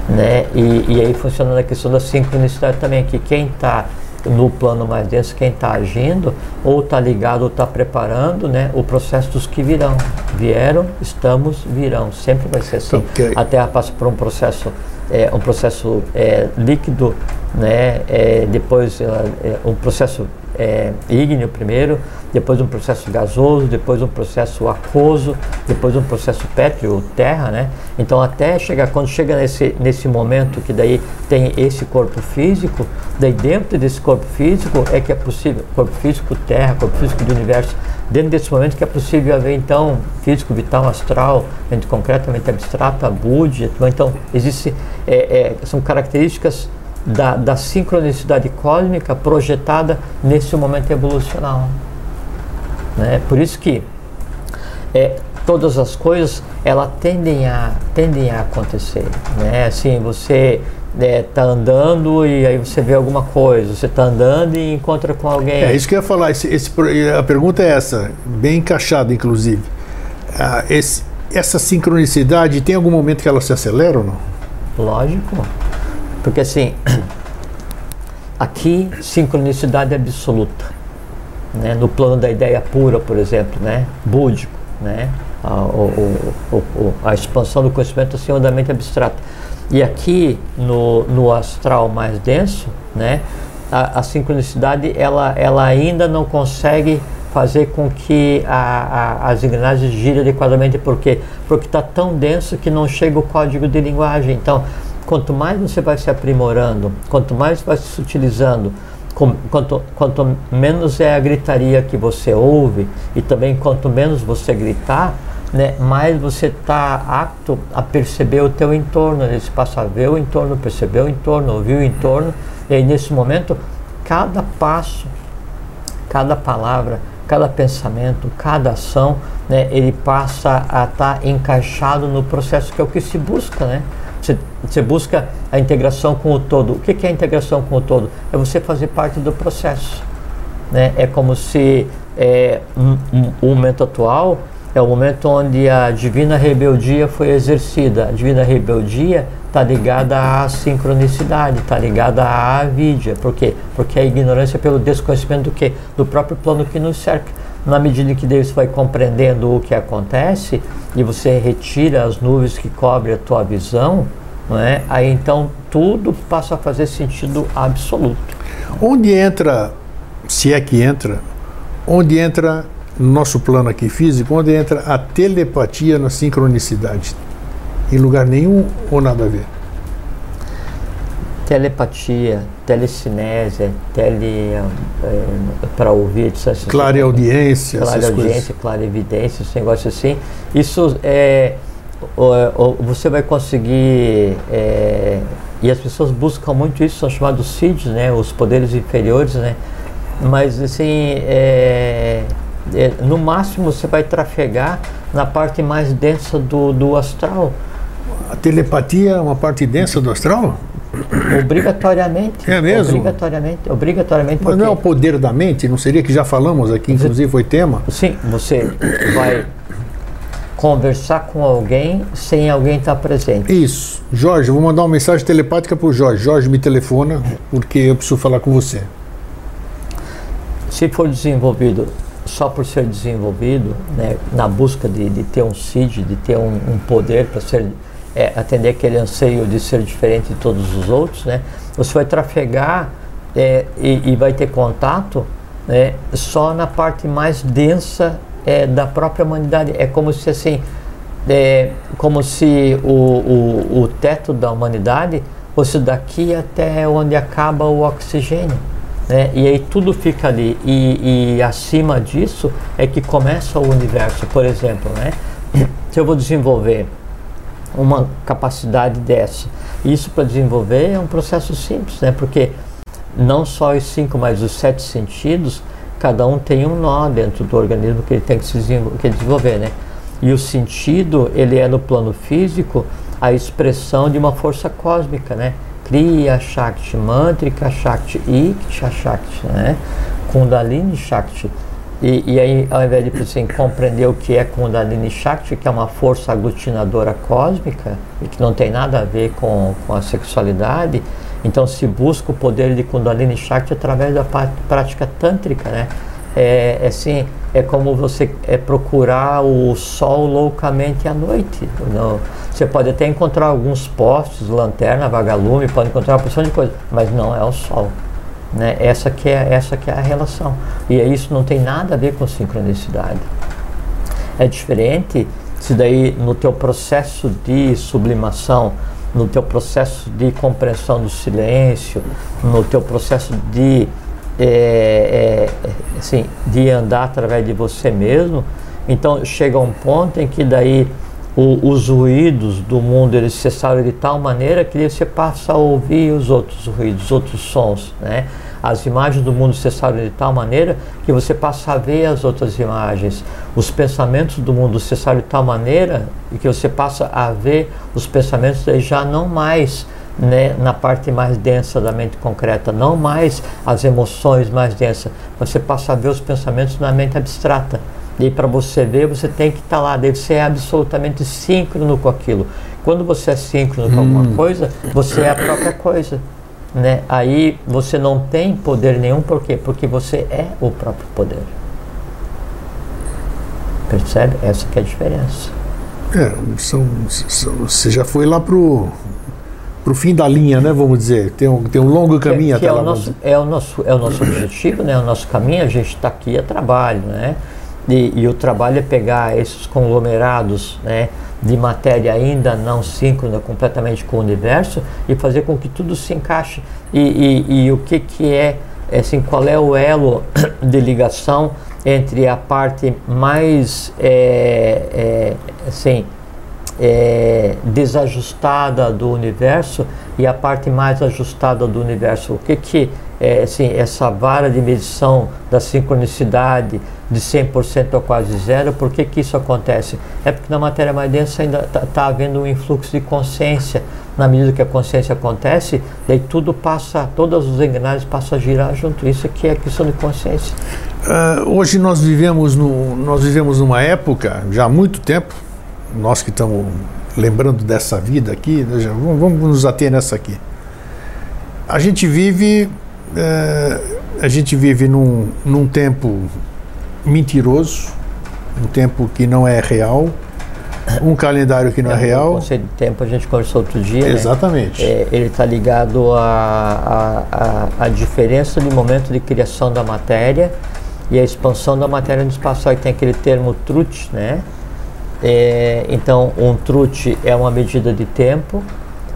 né? E, e aí funciona a questão da sincronicidade também, que quem está no plano mais denso, quem está agindo, ou está ligado ou está preparando né, o processo dos que virão. Vieram, estamos, virão. Sempre vai ser assim. Okay. A Terra passa por um processo, é, um processo é, líquido, né, é, depois é, um processo é, ígneo primeiro, depois um processo gasoso, depois um processo aquoso, depois um processo pétreo, terra, né? Então até chegar, quando chega nesse, nesse momento que daí tem esse corpo físico, daí dentro desse corpo físico é que é possível, corpo físico terra, corpo físico do universo, dentro desse momento que é possível haver então físico, vital, astral, mente concretamente abstrata, búdia, então existe, é, é, são características da, da sincronicidade cósmica projetada nesse momento evolucional. Né? Por isso que é, todas as coisas ela tendem a, tendem a acontecer. Né? Assim, você é, tá andando e aí você vê alguma coisa, você tá andando e encontra com alguém. É isso que eu ia falar. Esse, esse, a pergunta é essa, bem encaixada, inclusive. Ah, esse, essa sincronicidade tem algum momento que ela se acelera ou não? Lógico. Porque assim, aqui sincronicidade absoluta. Né? No plano da ideia pura, por exemplo, né? búdico, né? a, o, o, o, a expansão do conhecimento assim, da mente abstrata. E aqui no, no astral mais denso, né, a, a sincronicidade ela, ela ainda não consegue fazer com que a, a, as engrenagens girem adequadamente, porque porque está tão denso que não chega o código de linguagem. Então, quanto mais você vai se aprimorando, quanto mais vai se utilizando, com, quanto, quanto menos é a gritaria que você ouve e também quanto menos você gritar, né, mais você está apto a perceber o teu entorno, né, passa a ver o entorno, perceber o entorno, ouvir o entorno, e aí nesse momento, cada passo, cada palavra, cada pensamento, cada ação, né, ele passa a estar tá encaixado no processo que é o que se busca, né? Você, busca a integração com o todo. O que é a integração com o todo? É você fazer parte do processo. Né? É como se é, um, um, o momento atual é o momento onde a divina rebeldia foi exercida. A divina rebeldia está ligada à sincronicidade, está ligada à avidia. Por quê? Porque a ignorância é pelo desconhecimento do quê? Do próprio plano que nos cerca. Na medida em que Deus vai compreendendo o que acontece e você retira as nuvens que cobrem a tua visão, não é? aí então tudo passa a fazer sentido absoluto. Onde entra, se é que entra, onde entra no nosso plano aqui físico, onde entra a telepatia na sincronicidade? Em lugar nenhum ou nada a ver? Telepatia, telecinésia, tele é, para ouvir, essas clara audiência, clara audiência, clara evidência, esse negócio assim. Isso é, você vai conseguir é, e as pessoas buscam muito isso, são chamados CIDs, né, os poderes inferiores, né. Mas assim, é, é, no máximo você vai trafegar na parte mais densa do, do astral. A telepatia é uma parte densa do astral? Obrigatoriamente. É mesmo? Obrigatoriamente. obrigatoriamente Mas não é o poder da mente? Não seria que já falamos aqui, inclusive foi tema? Sim, você vai conversar com alguém sem alguém estar presente. Isso. Jorge, vou mandar uma mensagem telepática para o Jorge. Jorge, me telefona porque eu preciso falar com você. Se for desenvolvido só por ser desenvolvido, né, na busca de, de ter um CID, de ter um, um poder para ser é, atender aquele anseio de ser diferente de todos os outros, né, você vai trafegar é, e, e, vai ter contato né, só na parte mais densa é, da própria humanidade. É como se assim, é, como se o, o, o teto da humanidade fosse daqui até onde acaba o oxigênio. Né? E aí tudo fica ali. E, e, acima disso é que começa o universo. Por exemplo, né? se eu vou desenvolver uma capacidade dessa, isso para desenvolver é um processo simples, né? porque não só os cinco, mas os sete sentidos, cada um tem um nó dentro do organismo que ele tem que, se que desenvolver. Né? E o sentido, ele é no plano físico a expressão de uma força cósmica, né? Kriya Shakti, Mantrika Shakti, Iksha Shakti, né? Kundalini Shakti. E, e aí, ao invés de assim, compreender o que é Kundalini Shakti, que é uma força aglutinadora cósmica e que não tem nada a ver com, com a sexualidade, então se busca o poder de Kundalini Shakti através da prática tântrica, né? É, é assim, é como você é procurar o sol loucamente à noite. Não, você pode até encontrar alguns postes, lanterna, vagalume, pode encontrar uma porção de coisas, mas não é o sol. Né? Essa, que é, essa que é a relação. E isso não tem nada a ver com sincronicidade. É diferente se daí no teu processo de sublimação, no teu processo de compreensão do silêncio, no teu processo de, é, é, assim, de andar através de você mesmo, então chega um ponto em que daí o, os ruídos do mundo eles cessaram de tal maneira que você passa a ouvir os outros ruídos, os outros sons, né? As imagens do mundo cessaram de tal maneira que você passa a ver as outras imagens. Os pensamentos do mundo cessaram de tal maneira que você passa a ver os pensamentos já não mais né, na parte mais densa da mente concreta, não mais as emoções mais densas. Você passa a ver os pensamentos na mente abstrata. E para você ver, você tem que estar tá lá, deve ser absolutamente síncrono com aquilo. Quando você é síncrono com hum. alguma coisa, você é a própria coisa. Né? Aí você não tem poder nenhum, por quê? Porque você é o próprio poder. Percebe? Essa que é a diferença. É, são, são, você já foi lá pro pro fim da linha, né? Vamos dizer, tem um, tem um longo caminho que, até que é lá. O nosso, é o nosso é o nosso objetivo, né? O nosso caminho, a gente está aqui a trabalho, né? E, e, o trabalho é pegar esses conglomerados, né? De matéria ainda não síncrona completamente com o universo e fazer com que tudo se encaixe. E, e, e o que que é assim, qual é o elo de ligação entre a parte mais é, é, assim, é, desajustada do universo e a parte mais ajustada do universo. O que que é, assim, essa vara de medição da sincronicidade de 100% a quase zero, por que que isso acontece? É porque na matéria mais densa ainda está tá havendo um influxo de consciência. Na medida que a consciência acontece, daí tudo passa, todas os engrenagens passam a girar junto. Isso aqui é questão de consciência. Uh, hoje nós vivemos, no, nós vivemos numa época, já há muito tempo, nós que estamos lembrando dessa vida aqui, né, vamos, vamos nos ater nessa aqui. A gente vive, é, a gente vive num, num tempo mentiroso, um tempo que não é real, um calendário que não é, é real. O conceito de tempo a gente conversou outro dia. Né? Exatamente. Né? É, ele está ligado à a, diferença de momento de criação da matéria e a expansão da matéria no espaço. Aí tem aquele termo truth, né? É, então, um truth é uma medida de tempo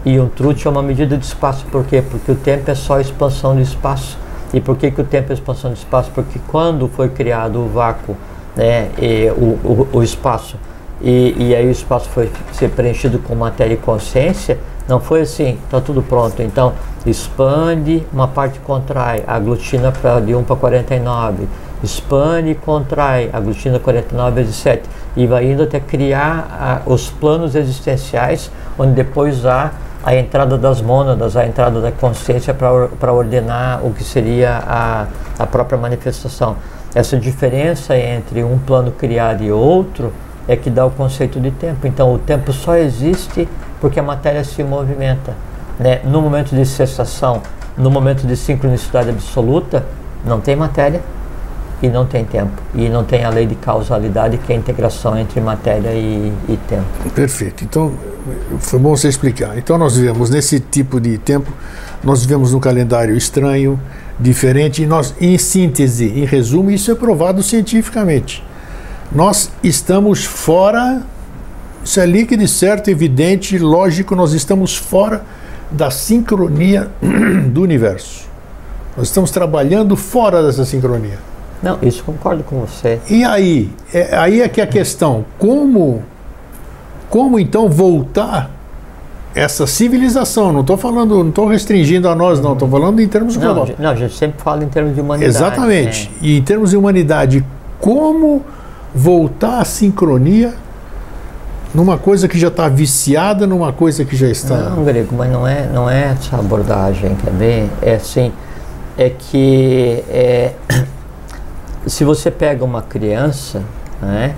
e um truth é uma medida de espaço. Por quê? Porque o tempo é só expansão de espaço. E por que, que o tempo é expansão de espaço? Porque quando foi criado o vácuo, né, o, o, o, espaço, e, e aí o espaço foi ser preenchido com matéria e consciência, não foi assim, está tudo pronto. Então, expande, uma parte contrai, aglutina pra, de 1 para 49, expande e contrai, aglutina 49 vezes 7 e vai indo até criar a, os planos existenciais, onde depois há a entrada das mônadas, a entrada da consciência para ordenar o que seria a, a própria manifestação. Essa diferença entre um plano criado e outro é que dá o conceito de tempo. Então, o tempo só existe porque a matéria se movimenta. Né? No momento de cessação, no momento de sincronicidade absoluta, não tem matéria, e não tem tempo. E não tem a lei de causalidade, que é a integração entre matéria e, e tempo. Perfeito. Então, foi bom você explicar. Então, nós vivemos nesse tipo de tempo, nós vivemos num calendário estranho, diferente, e nós, em síntese, em resumo, isso é provado cientificamente. Nós estamos fora, isso é líquido, certo, evidente, lógico, nós estamos fora da sincronia do universo. Nós estamos trabalhando fora dessa sincronia. Não, isso concordo com você. E aí? É, aí é que é a questão. Como, como então voltar essa civilização? Não estou falando, não estou restringindo a nós, não. Estou falando em termos não, globais. Não, a gente sempre fala em termos de humanidade. Exatamente. Né? E em termos de humanidade, como voltar à sincronia numa coisa que já está viciada, numa coisa que já está. Não, Grego, mas não é, não é essa abordagem, quer ver? É assim, é que é, se você pega uma criança, né,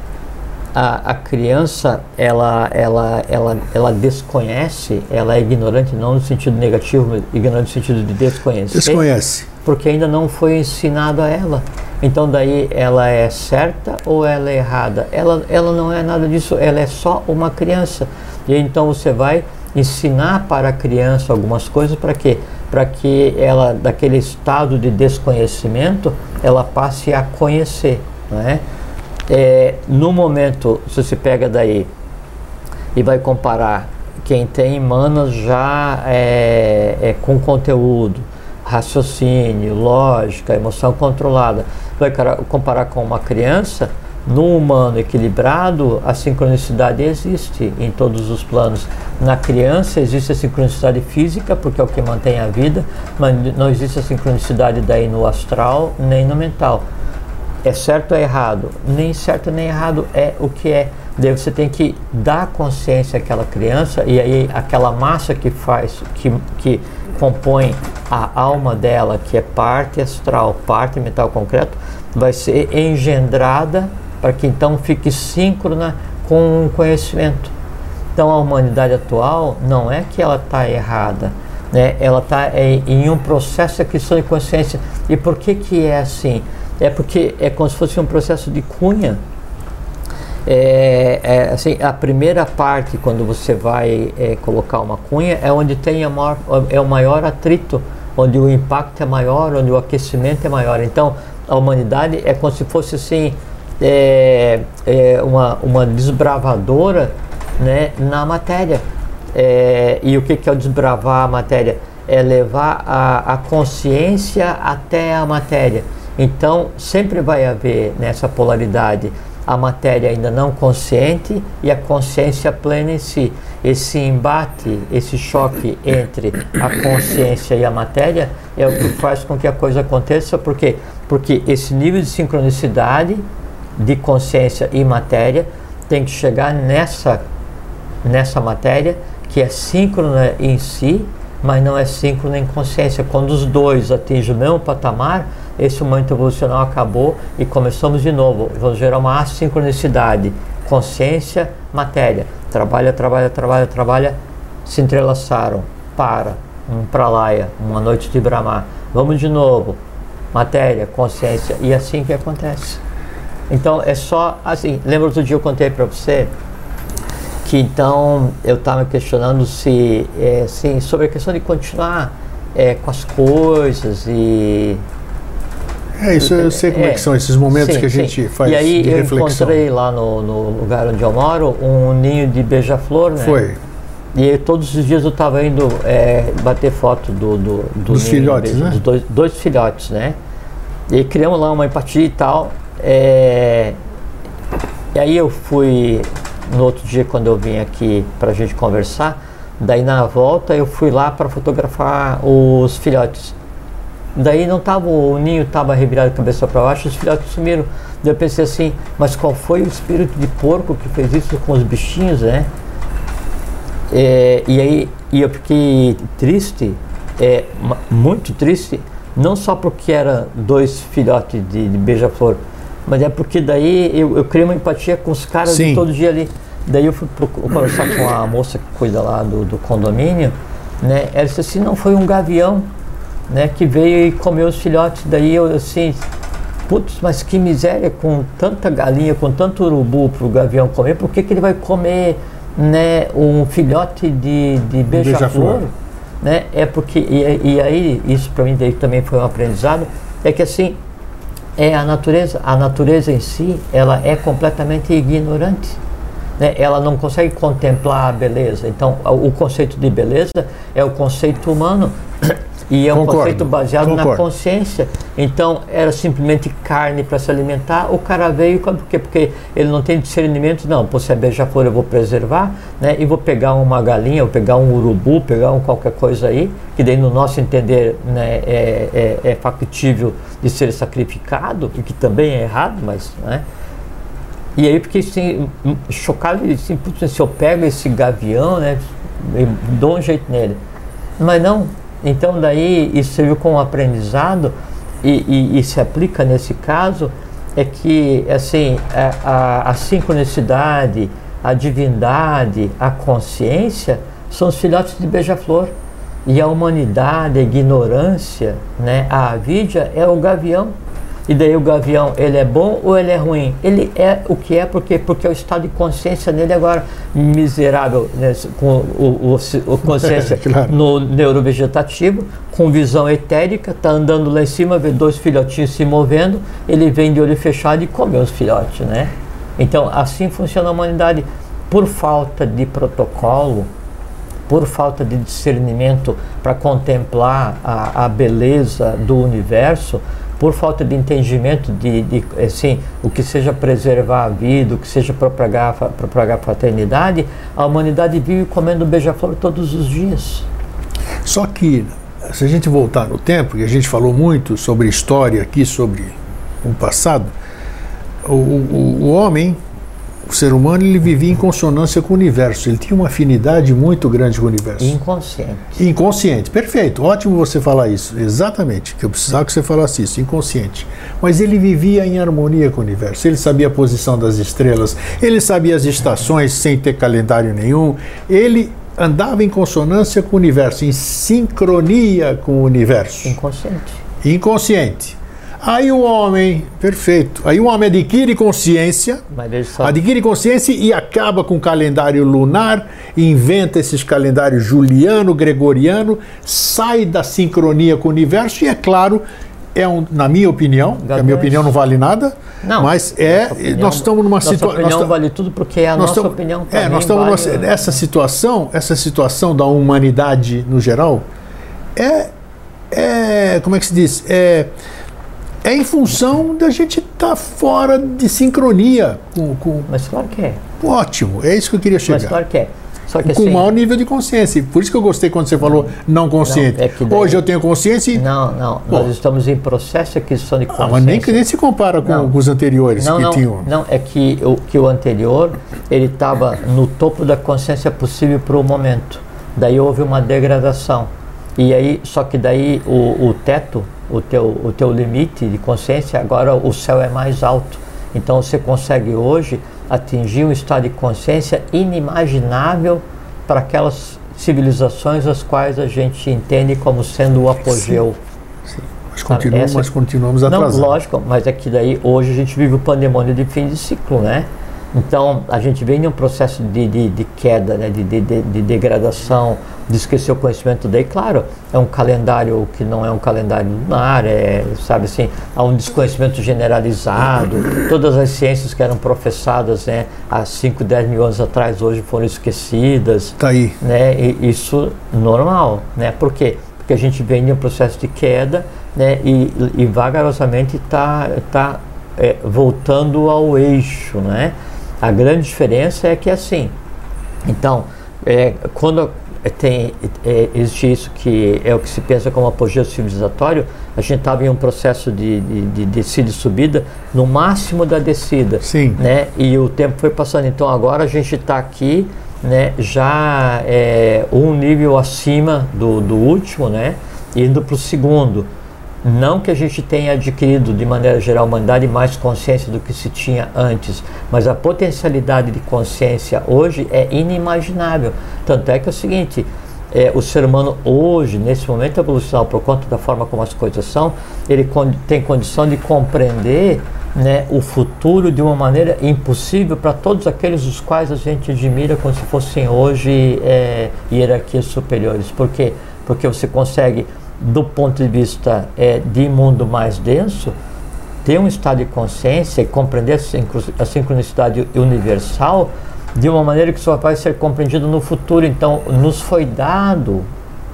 a, a criança ela, ela, ela, ela desconhece, ela é ignorante não no sentido negativo, mas ignorante no sentido de desconhecer. Desconhece. Porque ainda não foi ensinado a ela. Então daí ela é certa ou ela é errada? Ela, ela não é nada disso, ela é só uma criança. E então você vai ensinar para a criança algumas coisas para quê? Para que ela, daquele estado de desconhecimento, ela passe a conhecer. Né? É, no momento, se você pega daí e vai comparar quem tem manas já é, é, com conteúdo, raciocínio, lógica, emoção controlada, vai comparar com uma criança, no humano equilibrado, a sincronicidade existe em todos os planos. Na criança existe a sincronicidade física, porque é o que mantém a vida, mas não existe a sincronicidade daí no astral nem no mental. é certo ou é errado? Nem certo nem errado é o que é. Daí você tem que dar consciência àquela criança e aí aquela massa que faz, que, que compõe a alma dela, que é parte astral, parte metal concreto, vai ser engendrada para que então fique síncrona com o conhecimento. Então a humanidade atual não é que ela está errada, né? ela está é, em um processo de aquisição de consciência. E por que, que é assim? É porque é como se fosse um processo de cunha. É, é, assim, a primeira parte, quando você vai é, colocar uma cunha, é onde tem maior, é o maior atrito, onde o impacto é maior, onde o aquecimento é maior. Então, a humanidade é como se fosse assim, é, é uma, uma desbravadora né, na matéria. É, e o que, que é o desbravar a matéria? É levar a, a consciência até a matéria. Então, sempre vai haver nessa polaridade a matéria ainda não consciente e a consciência plena em si. Esse embate, esse choque entre a consciência e a matéria é o que faz com que a coisa aconteça, por quê? Porque esse nível de sincronicidade de consciência e matéria tem que chegar nessa, nessa matéria que é síncrona em si, mas não é síncrona em consciência. Quando os dois atingem o mesmo patamar, esse momento evolucional acabou e começamos de novo. Vamos gerar uma assincronicidade. Consciência, matéria. Trabalha, trabalha, trabalha, trabalha. Se entrelaçaram. Para. Um pralaya, uma noite de Brahma. Vamos de novo. Matéria, consciência. E assim que acontece. Então é só assim. Lembra outro dia eu contei para você que então eu estava questionando se, é, assim, sobre a questão de continuar é, com as coisas e é, isso eu sei como é, é que são esses momentos sim, que a gente sim. faz E aí eu reflexão. encontrei lá no, no, lugar onde eu moro um ninho de beija-flor, né? Foi. E todos os dias eu estava indo é, bater foto do, do, do dos filhotes, né? Dos dois, dois, filhotes, né? E criamos lá uma empatia e tal. É, e aí eu fui no outro dia quando eu vim aqui para a gente conversar. Daí na volta eu fui lá para fotografar os filhotes. Daí não tava, o ninho estava revirado cabeça para baixo, os filhotes sumiram. Daí eu pensei assim, mas qual foi o espírito de porco que fez isso com os bichinhos, né? É, e aí e eu fiquei triste, é, muito triste, não só porque eram dois filhotes de, de beija-flor, mas é porque daí eu, eu criei uma empatia com os caras de todo dia ali. Daí eu fui conversar com a moça que cuida lá do, do condomínio, né? Ela disse assim, não foi um gavião né, que veio e comeu os filhotes. Daí eu assim, putz, mas que miséria, com tanta galinha, com tanto urubu para o gavião comer, por que, que ele vai comer né, um filhote de, de beija-flor? Beija né? É porque, e, e aí, isso para mim daí também foi um aprendizado, é que assim, é a natureza, a natureza em si, ela é completamente ignorante. Né? Ela não consegue contemplar a beleza. Então, o conceito de beleza é o conceito humano e é um concordo, conceito baseado concordo. na consciência. Então, era simplesmente carne para se alimentar. O cara veio, por quê? Porque ele não tem discernimento, não. Pô, se é beija-flor, eu vou preservar, né? E vou pegar uma galinha, vou pegar um urubu, pegar um qualquer coisa aí, que daí, no nosso entender, né, é, é, é factível de ser sacrificado, e que também é errado, mas, né? E aí, porque assim, chocado, assim, se eu pego esse gavião, né, dou um jeito nele. Mas não, então daí isso serviu como aprendizado e, e, e, se aplica nesse caso é que assim a, a, a sincronicidade, a divindade, a consciência são os filhotes de beija-flor. E a humanidade, a ignorância, né, a avidia é o gavião e daí o gavião, ele é bom ou ele é ruim? Ele é o que é porque porque é o estado de consciência nele agora miserável, né, com o, o, o consciência claro. no neurovegetativo, com visão etérica, tá andando lá em cima, vê dois filhotinhos se movendo, ele vem de olho fechado e come os filhotes, né? Então, assim funciona a humanidade por falta de protocolo, por falta de discernimento para contemplar a, a beleza do universo, por falta de entendimento de, de assim, o que seja preservar a vida, o que seja propagar, propagar a fraternidade, a humanidade vive comendo beija-flor todos os dias. Só que, se a gente voltar no tempo, e a gente falou muito sobre história aqui, sobre o passado, o, o, o homem, o ser humano, ele vivia em consonância com o universo. Ele tinha uma afinidade muito grande com o universo. Inconsciente. Inconsciente, perfeito. Ótimo você falar isso. Exatamente. Que eu precisava que você falasse isso. Inconsciente. Mas ele vivia em harmonia com o universo. Ele sabia a posição das estrelas. Ele sabia as estações sem ter calendário nenhum. Ele andava em consonância com o universo, em sincronia com o universo. Inconsciente. Inconsciente. Aí o homem, perfeito. Aí o homem adquire consciência, só. adquire consciência e acaba com o calendário lunar, inventa esses calendários juliano, gregoriano, sai da sincronia com o universo e é claro, é um, na minha opinião, que a minha opinião não vale nada, Não, mas é, nossa opinião- nós estamos numa Nossa situação opinião vale tudo porque a nós nossa estamos- opinião é, também nós estamos vale, essa situação, essa situação da humanidade no geral é, é como é que se diz? É, é em função da gente estar fora de sincronia com, com Mas claro que é. ótimo, é isso que eu queria Mas chegar. claro que é. Só que com assim, maior nível de consciência. Por isso que eu gostei quando você falou não consciente. Não, é daí- Hoje eu tenho consciência e Não, não. Nós estamos em processo de aquisição de ah, consciência. mas nem, que nem se compara com, Não. os anteriores Não, que não, tinham. não, é que o, que o anterior, ele estava no topo da consciência possível para o momento. Daí houve uma degradação. E aí, só que daí o, o teto, o teu, o teu limite de consciência, agora o céu é mais alto. Então você consegue hoje atingir um estado de consciência inimaginável para aquelas civilizações as quais a gente entende como sendo o apogeu. Mas, continuam, essa- mas continuamos Não, atrasados. lógico, mas é que daí hoje a gente vive o pandemônio de fim de ciclo, né? Então a gente vem em um processo de, de, de queda, né? de, de, de- de degradação, de esquecer o conhecimento. Daí, claro, é um calendário que não é um calendário lunar, é, sabe assim, há um desconhecimento generalizado. Todas as ciências que eram professadas né, há 5, 10 mil anos atrás hoje foram esquecidas Tá aí. né? E isso normal, né? Por quê? Porque a gente vem de um processo de queda, né? E, e vagarosamente está tá, é, voltando ao eixo, né? A grande diferença é que assim, então, é, quando tem, é, existe isso que é o que se pensa como apogeu civilizatório, a gente estava em um processo de, de, de descida e subida, no máximo da descida Sim. né? E o tempo foi passando. Então agora a gente está aqui, né? Já é, um nível acima do, do último, né? Indo para o segundo. Não que a gente tenha adquirido, de maneira geral, a humanidade mais consciência do que se tinha antes, mas a potencialidade de consciência hoje é inimaginável. Tanto é que é o seguinte: é, o ser humano hoje, nesse momento evolucional, por conta da forma como as coisas são, ele con- tem condição de compreender né, o futuro de uma maneira impossível para todos aqueles os quais a gente admira como se fossem hoje é, hierarquias superiores. Por quê? Porque você consegue, do ponto de vista é, de mundo mais denso, ter um estado de consciência e compreender a sincro- a sincronicidade universal de uma maneira que só vai ser compreendido no futuro. Então, nos foi dado,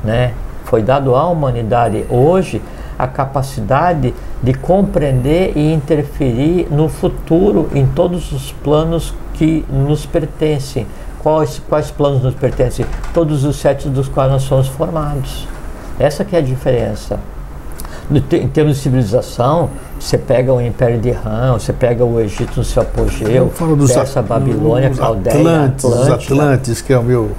né, foi dado à humanidade hoje a capacidade de compreender e interferir no futuro em todos os planos que nos pertencem. Quais, quais planos nos pertencem? Todos os sete dos quais nós somos formados. Essa que é a diferença. Te- em termos de civilização, você pega o Império de Ram, você pega o Egito no seu apogeu, At- Babilônia, os Caldeia, Atlantes, os Atlântida, Atlantes, que é o meu,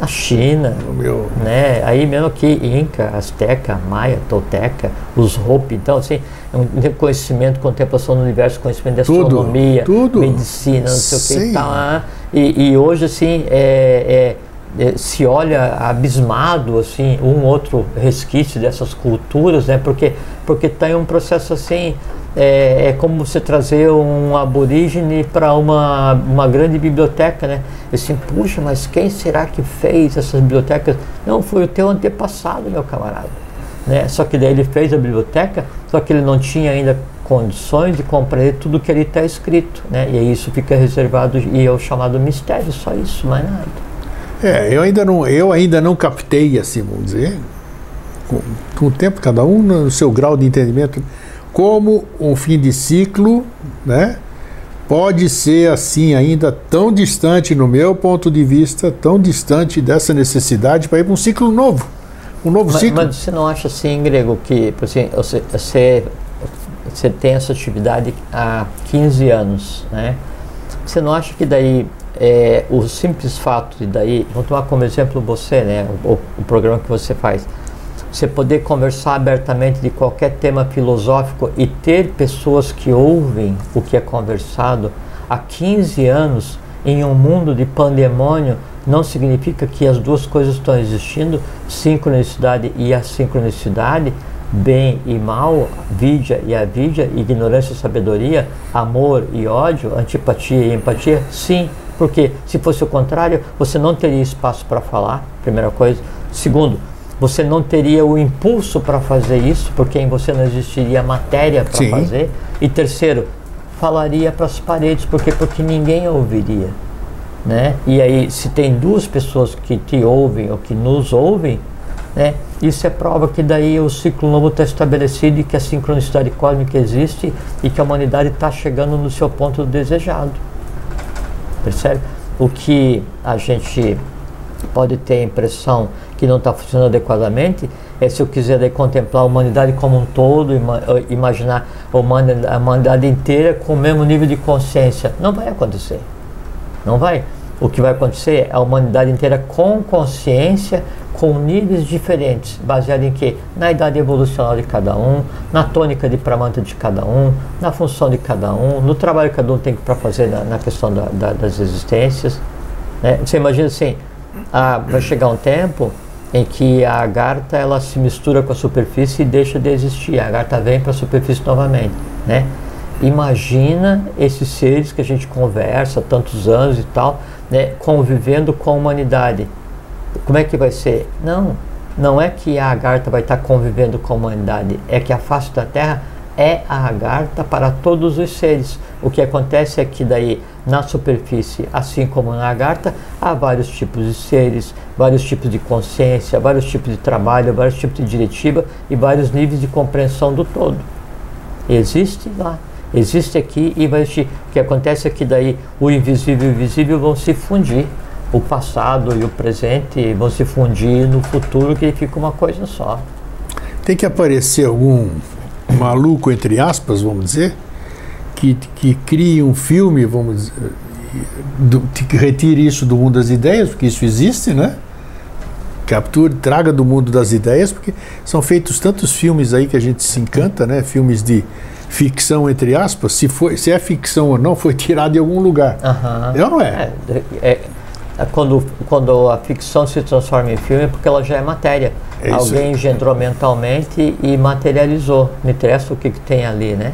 a China, o meu né? Aí mesmo aqui, Inca, Azteca, Maia, Tolteca, os Hopi, então assim, é um conhecimento, contemplação do universo, conhecimento de Tudo, astronomia, tudo. medicina, não sei o que Sim. e tal. ah, E, e hoje assim é, é, é, se olha abismado assim um outro resquício dessas culturas, né? Porque porque está em um processo assim é, é como você trazer um aborígene para uma, uma grande biblioteca, né? Assim, puxa, mas quem será que fez essas bibliotecas? Não, foi o teu antepassado, meu camarada. Né? Só que daí ele fez a biblioteca, só que ele não tinha ainda condições de compreender tudo que ali está escrito, né? E isso fica reservado e é o chamado mistério, só isso, mais nada. É, eu ainda não, eu ainda não captei, assim, vamos dizer, com, com o tempo, cada um no seu grau de entendimento, como um fim de ciclo, né, pode ser assim ainda tão distante, no meu ponto de vista, tão distante dessa necessidade para ir para um ciclo novo, um novo Mas, ciclo. mas você não acha assim, grego, que assim, você, você você tem essa atividade há 15 anos, né? Você não acha que daí é, o simples fato de daí, vou tomar como exemplo você, né? O, o programa que você faz. Você poder conversar abertamente de qualquer tema filosófico e ter pessoas que ouvem o que é conversado há 15 anos em um mundo de pandemônio não significa que as duas coisas estão existindo, sincronicidade e assincronicidade, bem e mal, vidia e avidia, ignorância e sabedoria, amor e ódio, antipatia e empatia? Sim, porque se fosse o contrário, você não teria espaço para falar, primeira coisa. Segundo, você não teria o impulso para fazer isso, porque em você não existiria matéria para fazer. E terceiro, falaria para as paredes, porque porque ninguém ouviria, né? E aí se tem duas pessoas que te ouvem ou que nos ouvem, né? Isso é prova que daí o ciclo novo está estabelecido e que a sincronicidade cósmica existe e que a humanidade está chegando no seu ponto desejado. Percebe? O que a gente pode ter a impressão que não está funcionando adequadamente é se eu quiser daí, contemplar a humanidade como um todo, ima imaginar a humanidade, a humanidade inteira com o mesmo nível de consciência. Não vai acontecer. Não vai. O que vai acontecer é a humanidade inteira com consciência, com níveis diferentes, baseado em quê? Na idade evolucional de cada um, na tônica de pramanta de cada um, na função de cada um, no trabalho que cada um tem para fazer na, na questão da, da, das existências. Né? Você imagina assim, ah, vai chegar um tempo em que a agarta ela se mistura com a superfície e deixa de existir. A agarta vem para a superfície novamente, né? Imagina esses seres que a gente conversa tantos anos e tal, né, convivendo com a humanidade. Como é que vai ser? Não, não é que a agarta vai estar convivendo com a humanidade, é que a face da Terra é a agarta para todos os seres. O que acontece é que daí na superfície, assim como na lagarta, há vários tipos de seres, vários tipos de consciência, vários tipos de trabalho, vários tipos de diretiva e vários níveis de compreensão do todo. Existe lá, existe aqui e vai existir. O que acontece é que daí o invisível e o visível vão se fundir. O passado e o presente vão se fundir no futuro, que fica uma coisa só. Tem que aparecer algum maluco, entre aspas, vamos dizer, que, que crie um filme, vamos dizer, que retire isso do mundo das ideias, porque isso existe, né? Capture, traga do mundo das ideias, porque são feitos tantos filmes aí que a gente se encanta, né? Filmes de ficção, entre aspas, se, foi, se é ficção ou não, foi tirado de algum lugar. Uhum. É ou não é? é, é, é quando, quando a ficção se transforma em filme é porque ela já é matéria. É Alguém engendrou mentalmente e materializou. Me interessa o que, que tem ali, né?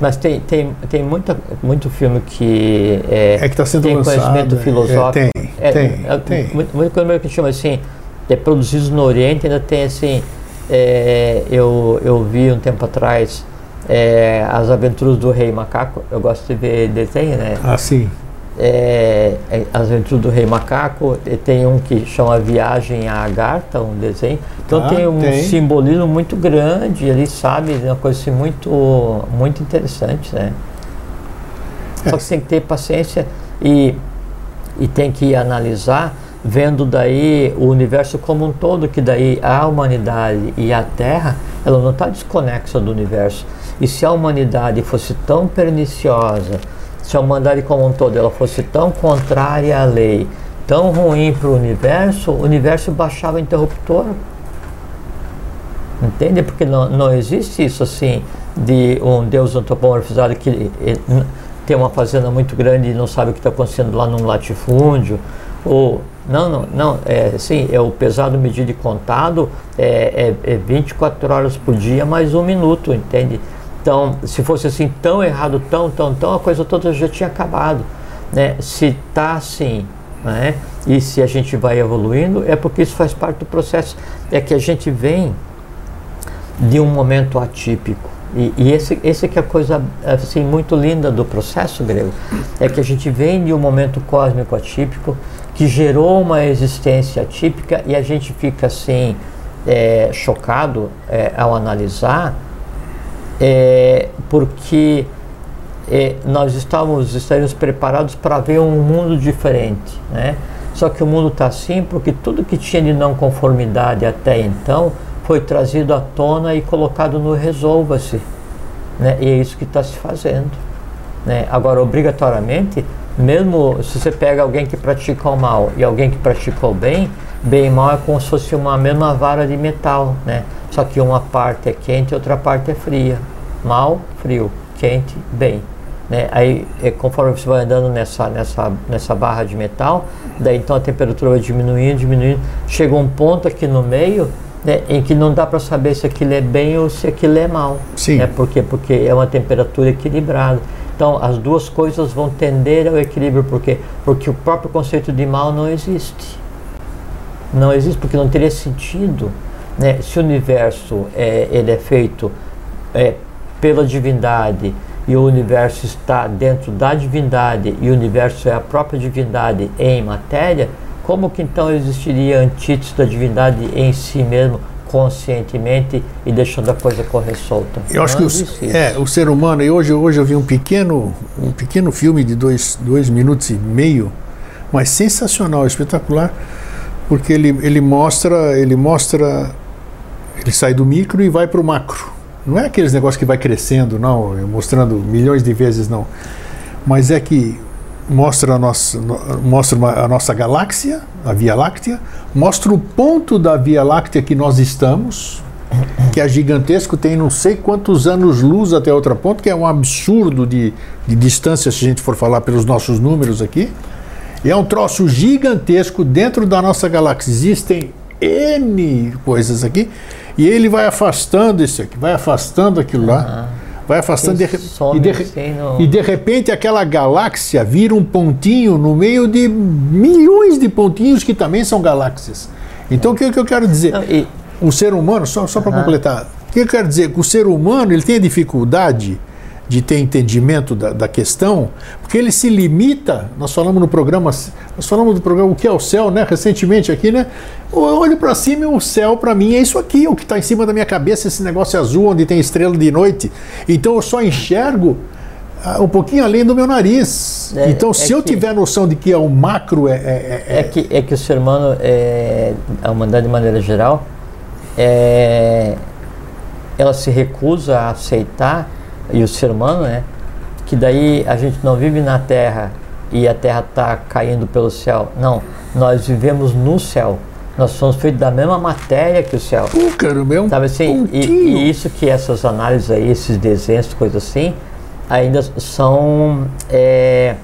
Mas tem, tem, tem muita, muito filme que, é, é que tá sendo tem lançado, conhecimento é, filosófico. tem, é, tem, é, tem. Muito, muito coisa que chama assim, é produzidos no Oriente, ainda tem assim, é, eu, eu vi um tempo atrás é, As Aventuras do Rei Macaco, eu gosto de ver desenho, né? Ah, sim é, é, As Aventuras do Rei Macaco, tem um que chama Viagem à Agartha, um desenho. Então Ah, tem um tem. simbolismo muito grande ali, sabe? Uma coisa assim muito, muito interessante, né? É. Só que você tem que ter paciência e, e tem que analisar, vendo daí o universo como um todo, que daí a humanidade e a Terra, ela não está desconexa do universo. E se a humanidade fosse tão perniciosa, se a humanidade como um todo ela fosse tão contrária à lei, tão ruim para o universo, o universo baixava o interruptor. Entende? Porque não, não existe isso assim de um Deus antropomorfizado que eh, tem uma fazenda muito grande e não sabe o que está acontecendo lá num latifúndio. Ou, não, não, não, é assim, é o pesado medido e contado, é, é, é 24 horas por dia mais um minuto, entende? Então, se fosse assim tão errado, tão, tão, tão, a coisa toda já tinha acabado. Né? Se está assim, né? e se a gente vai evoluindo, é porque isso faz parte do processo. É que a gente vem de um momento atípico. E, e esse, esse que é a coisa assim, muito linda do processo grego. É que a gente vem de um momento cósmico atípico que gerou uma existência atípica e a gente fica assim é, chocado é, ao analisar é, porque é, nós estávamos estaríamos preparados para ver um mundo diferente, né? Só que o mundo está assim porque tudo que tinha de não conformidade até então foi trazido à tona e colocado no resolva-se. Né? E é isso que está se fazendo. Né? Agora, obrigatoriamente, mesmo se você pega alguém que pratica o mal e alguém que pratica o bem, bem e mal é como se fosse uma mesma vara de metal, né? Só que uma parte é quente e outra parte é fria. Mal, frio, quente, bem. Né? Aí, é, conforme você vai andando nessa, nessa, nessa barra de metal, daí então a temperatura vai diminuindo, diminuindo. Chega um ponto aqui no meio né, em que não dá para saber se aquilo é bem ou se aquilo é mal. Sim. Né? Por quê? Porque é uma temperatura equilibrada. Então, as duas coisas vão tender ao equilíbrio. Por quê? Porque o próprio conceito de mal não existe. Não existe porque não teria sentido. Né? Se o universo é, ele é feito é, pela divindade e o universo está dentro da divindade e o universo é a própria divindade em matéria, como que então existiria antítese da divindade em si mesmo, conscientemente e deixando a coisa correr solta? Eu acho que o, é, o ser humano, e hoje, hoje eu vi um pequeno, um pequeno filme de dois, dois minutos e meio, mas sensacional, espetacular, porque ele, ele mostra, ele mostra, ele sai do micro e vai para o macro. Não é aqueles negócios que vai crescendo, não, mostrando milhões de vezes, não. Mas é que mostra a nossa, no- mostra a nossa galáxia, a Via Láctea, mostra o ponto da Via Láctea que nós estamos, que é gigantesco, tem não sei quantos anos-luz até outra ponta, que é um absurdo de, de distância se a gente for falar pelos nossos números aqui. E é um troço gigantesco dentro da nossa galáxia. Existem N coisas aqui, e ele vai afastando isso aqui, vai afastando aquilo lá, vai afastando. E de e, de, assim no- e de repente aquela galáxia vira um pontinho no meio de milhões de pontinhos que também são galáxias. Então o que, que eu quero dizer? Não, e- O ser humano, só, só para Aham. completar, o que eu quero dizer? Que o ser humano ele tem a dificuldade de ter entendimento da, da questão, porque ele se limita. Nós falamos no programa, nós falamos do programa O que é o céu, né? Recentemente aqui, né? Eu olho para cima e o céu para mim é isso aqui, o que está em cima da minha cabeça, esse negócio azul onde tem estrela de noite. Então eu só enxergo ah, um pouquinho além do meu nariz. É, então, é se eu que- tiver noção de que é o macro, é, é- é- É que, é que o ser humano, é, a humanidade de maneira geral, é, ela se recusa a aceitar, e o ser humano, né, que daí a gente não vive na Terra e a Terra está caindo pelo céu. Não, nós vivemos no céu. Nós somos feitos da mesma matéria que o céu. Pô, caramba, é um Sabe assim? E, e isso que essas análises aí, esses desenhos, coisas assim, ainda são. é,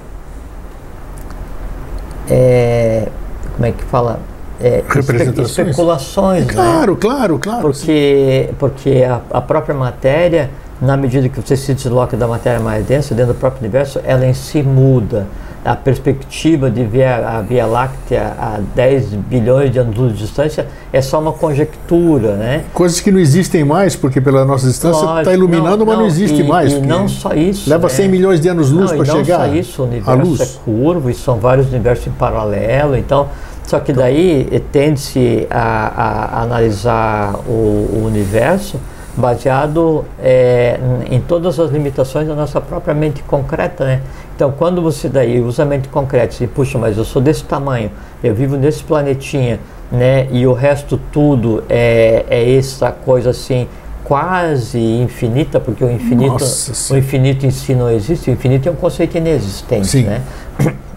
é, como é que fala? É, Representações? especulações, né? Claro, claro, claro. Porque, porque a, a própria matéria, na medida que você se desloca da matéria mais densa, dentro do próprio universo, ela em si muda. A perspectiva de ver a, Via Láctea a 10 bilhões de anos de distância é só uma conjectura, né? Coisas que não existem mais, porque pela nossa distância está iluminando, mas não existe e, mais. E não só isso. leva né? 100 milhões de anos-luz Não, para e não chegar só isso, o universo é curvo e são vários universos em paralelo, então só que daí eh, tende-se a, a analisar o, o universo baseado eh, em todas as limitações da nossa própria mente concreta, né? Então, quando você daí usa a mente concreta e diz, puxa, mas eu sou desse tamanho, eu vivo nesse planetinha, né? E o resto tudo é, é essa coisa assim quase infinita, porque o infinito, Nossa o infinito em si não existe, o infinito é um conceito inexistente, Sim. né?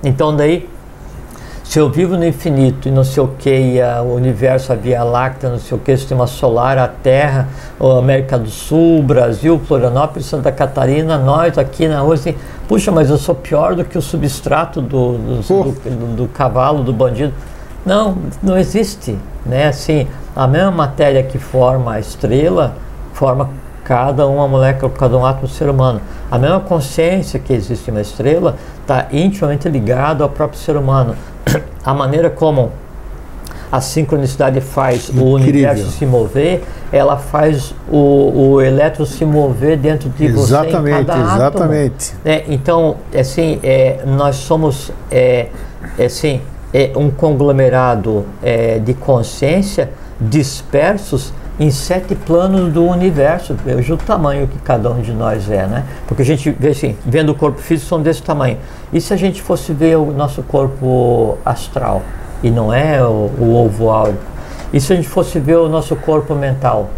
Então daí, se eu vivo no infinito e não sei o que, o universo, a Via Láctea, não sei o que, o sistema solar, a Terra, a América do Sul, Brasil, Florianópolis, Santa Catarina, nós aqui na rua, assim, puxa, mas eu sou pior do que o substrato do, do, do- do cavalo, do bandido. Não, não existe, né? Assim, a mesma matéria que forma a estrela forma cada uma molécula, cada um átomo do ser humano. A mesma consciência que existe na estrela está intimamente ligada ao próprio ser humano. A maneira como a sincronicidade faz o Incrível. universo se mover, ela faz o, o elétron se mover dentro de você em Exatamente, cada átomo. exatamente. É, então, assim, é, nós somos é, é, assim, é um conglomerado é, de consciência dispersos em sete planos do universo. Veja o tamanho que cada um de nós é, né? Porque a gente vê assim, vendo o corpo físico são desse tamanho. E se a gente fosse ver o nosso corpo astral, e não é o, o ovo áurico, e se a gente fosse ver o nosso corpo mental?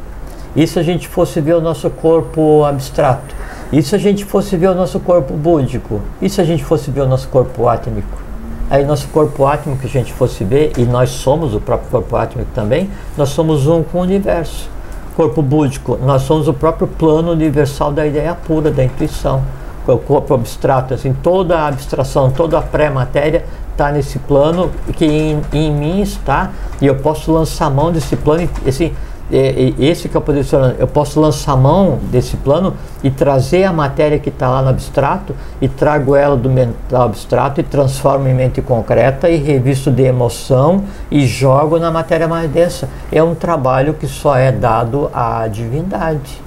E se a gente fosse ver o nosso corpo abstrato? E se a gente fosse ver o nosso corpo búdico? E se a gente fosse ver o nosso corpo átmico? Aí nosso corpo átmico que a gente fosse ver, e nós somos o próprio corpo átmico também, nós somos um com o universo. Corpo búdico, nós somos o próprio plano universal da ideia pura, da intuição. O corpo abstrato, assim, toda a abstração, toda a pré-matéria está nesse plano que em, em, mim está e eu posso lançar mão desse plano, assim, é, é, esse que é o posicionamento. Eu posso lançar mão desse plano e trazer a matéria que está lá no abstrato e trago ela do mental abstrato e transformo em mente concreta e revisto de emoção e jogo na matéria mais densa. É um trabalho que só é dado à divindade.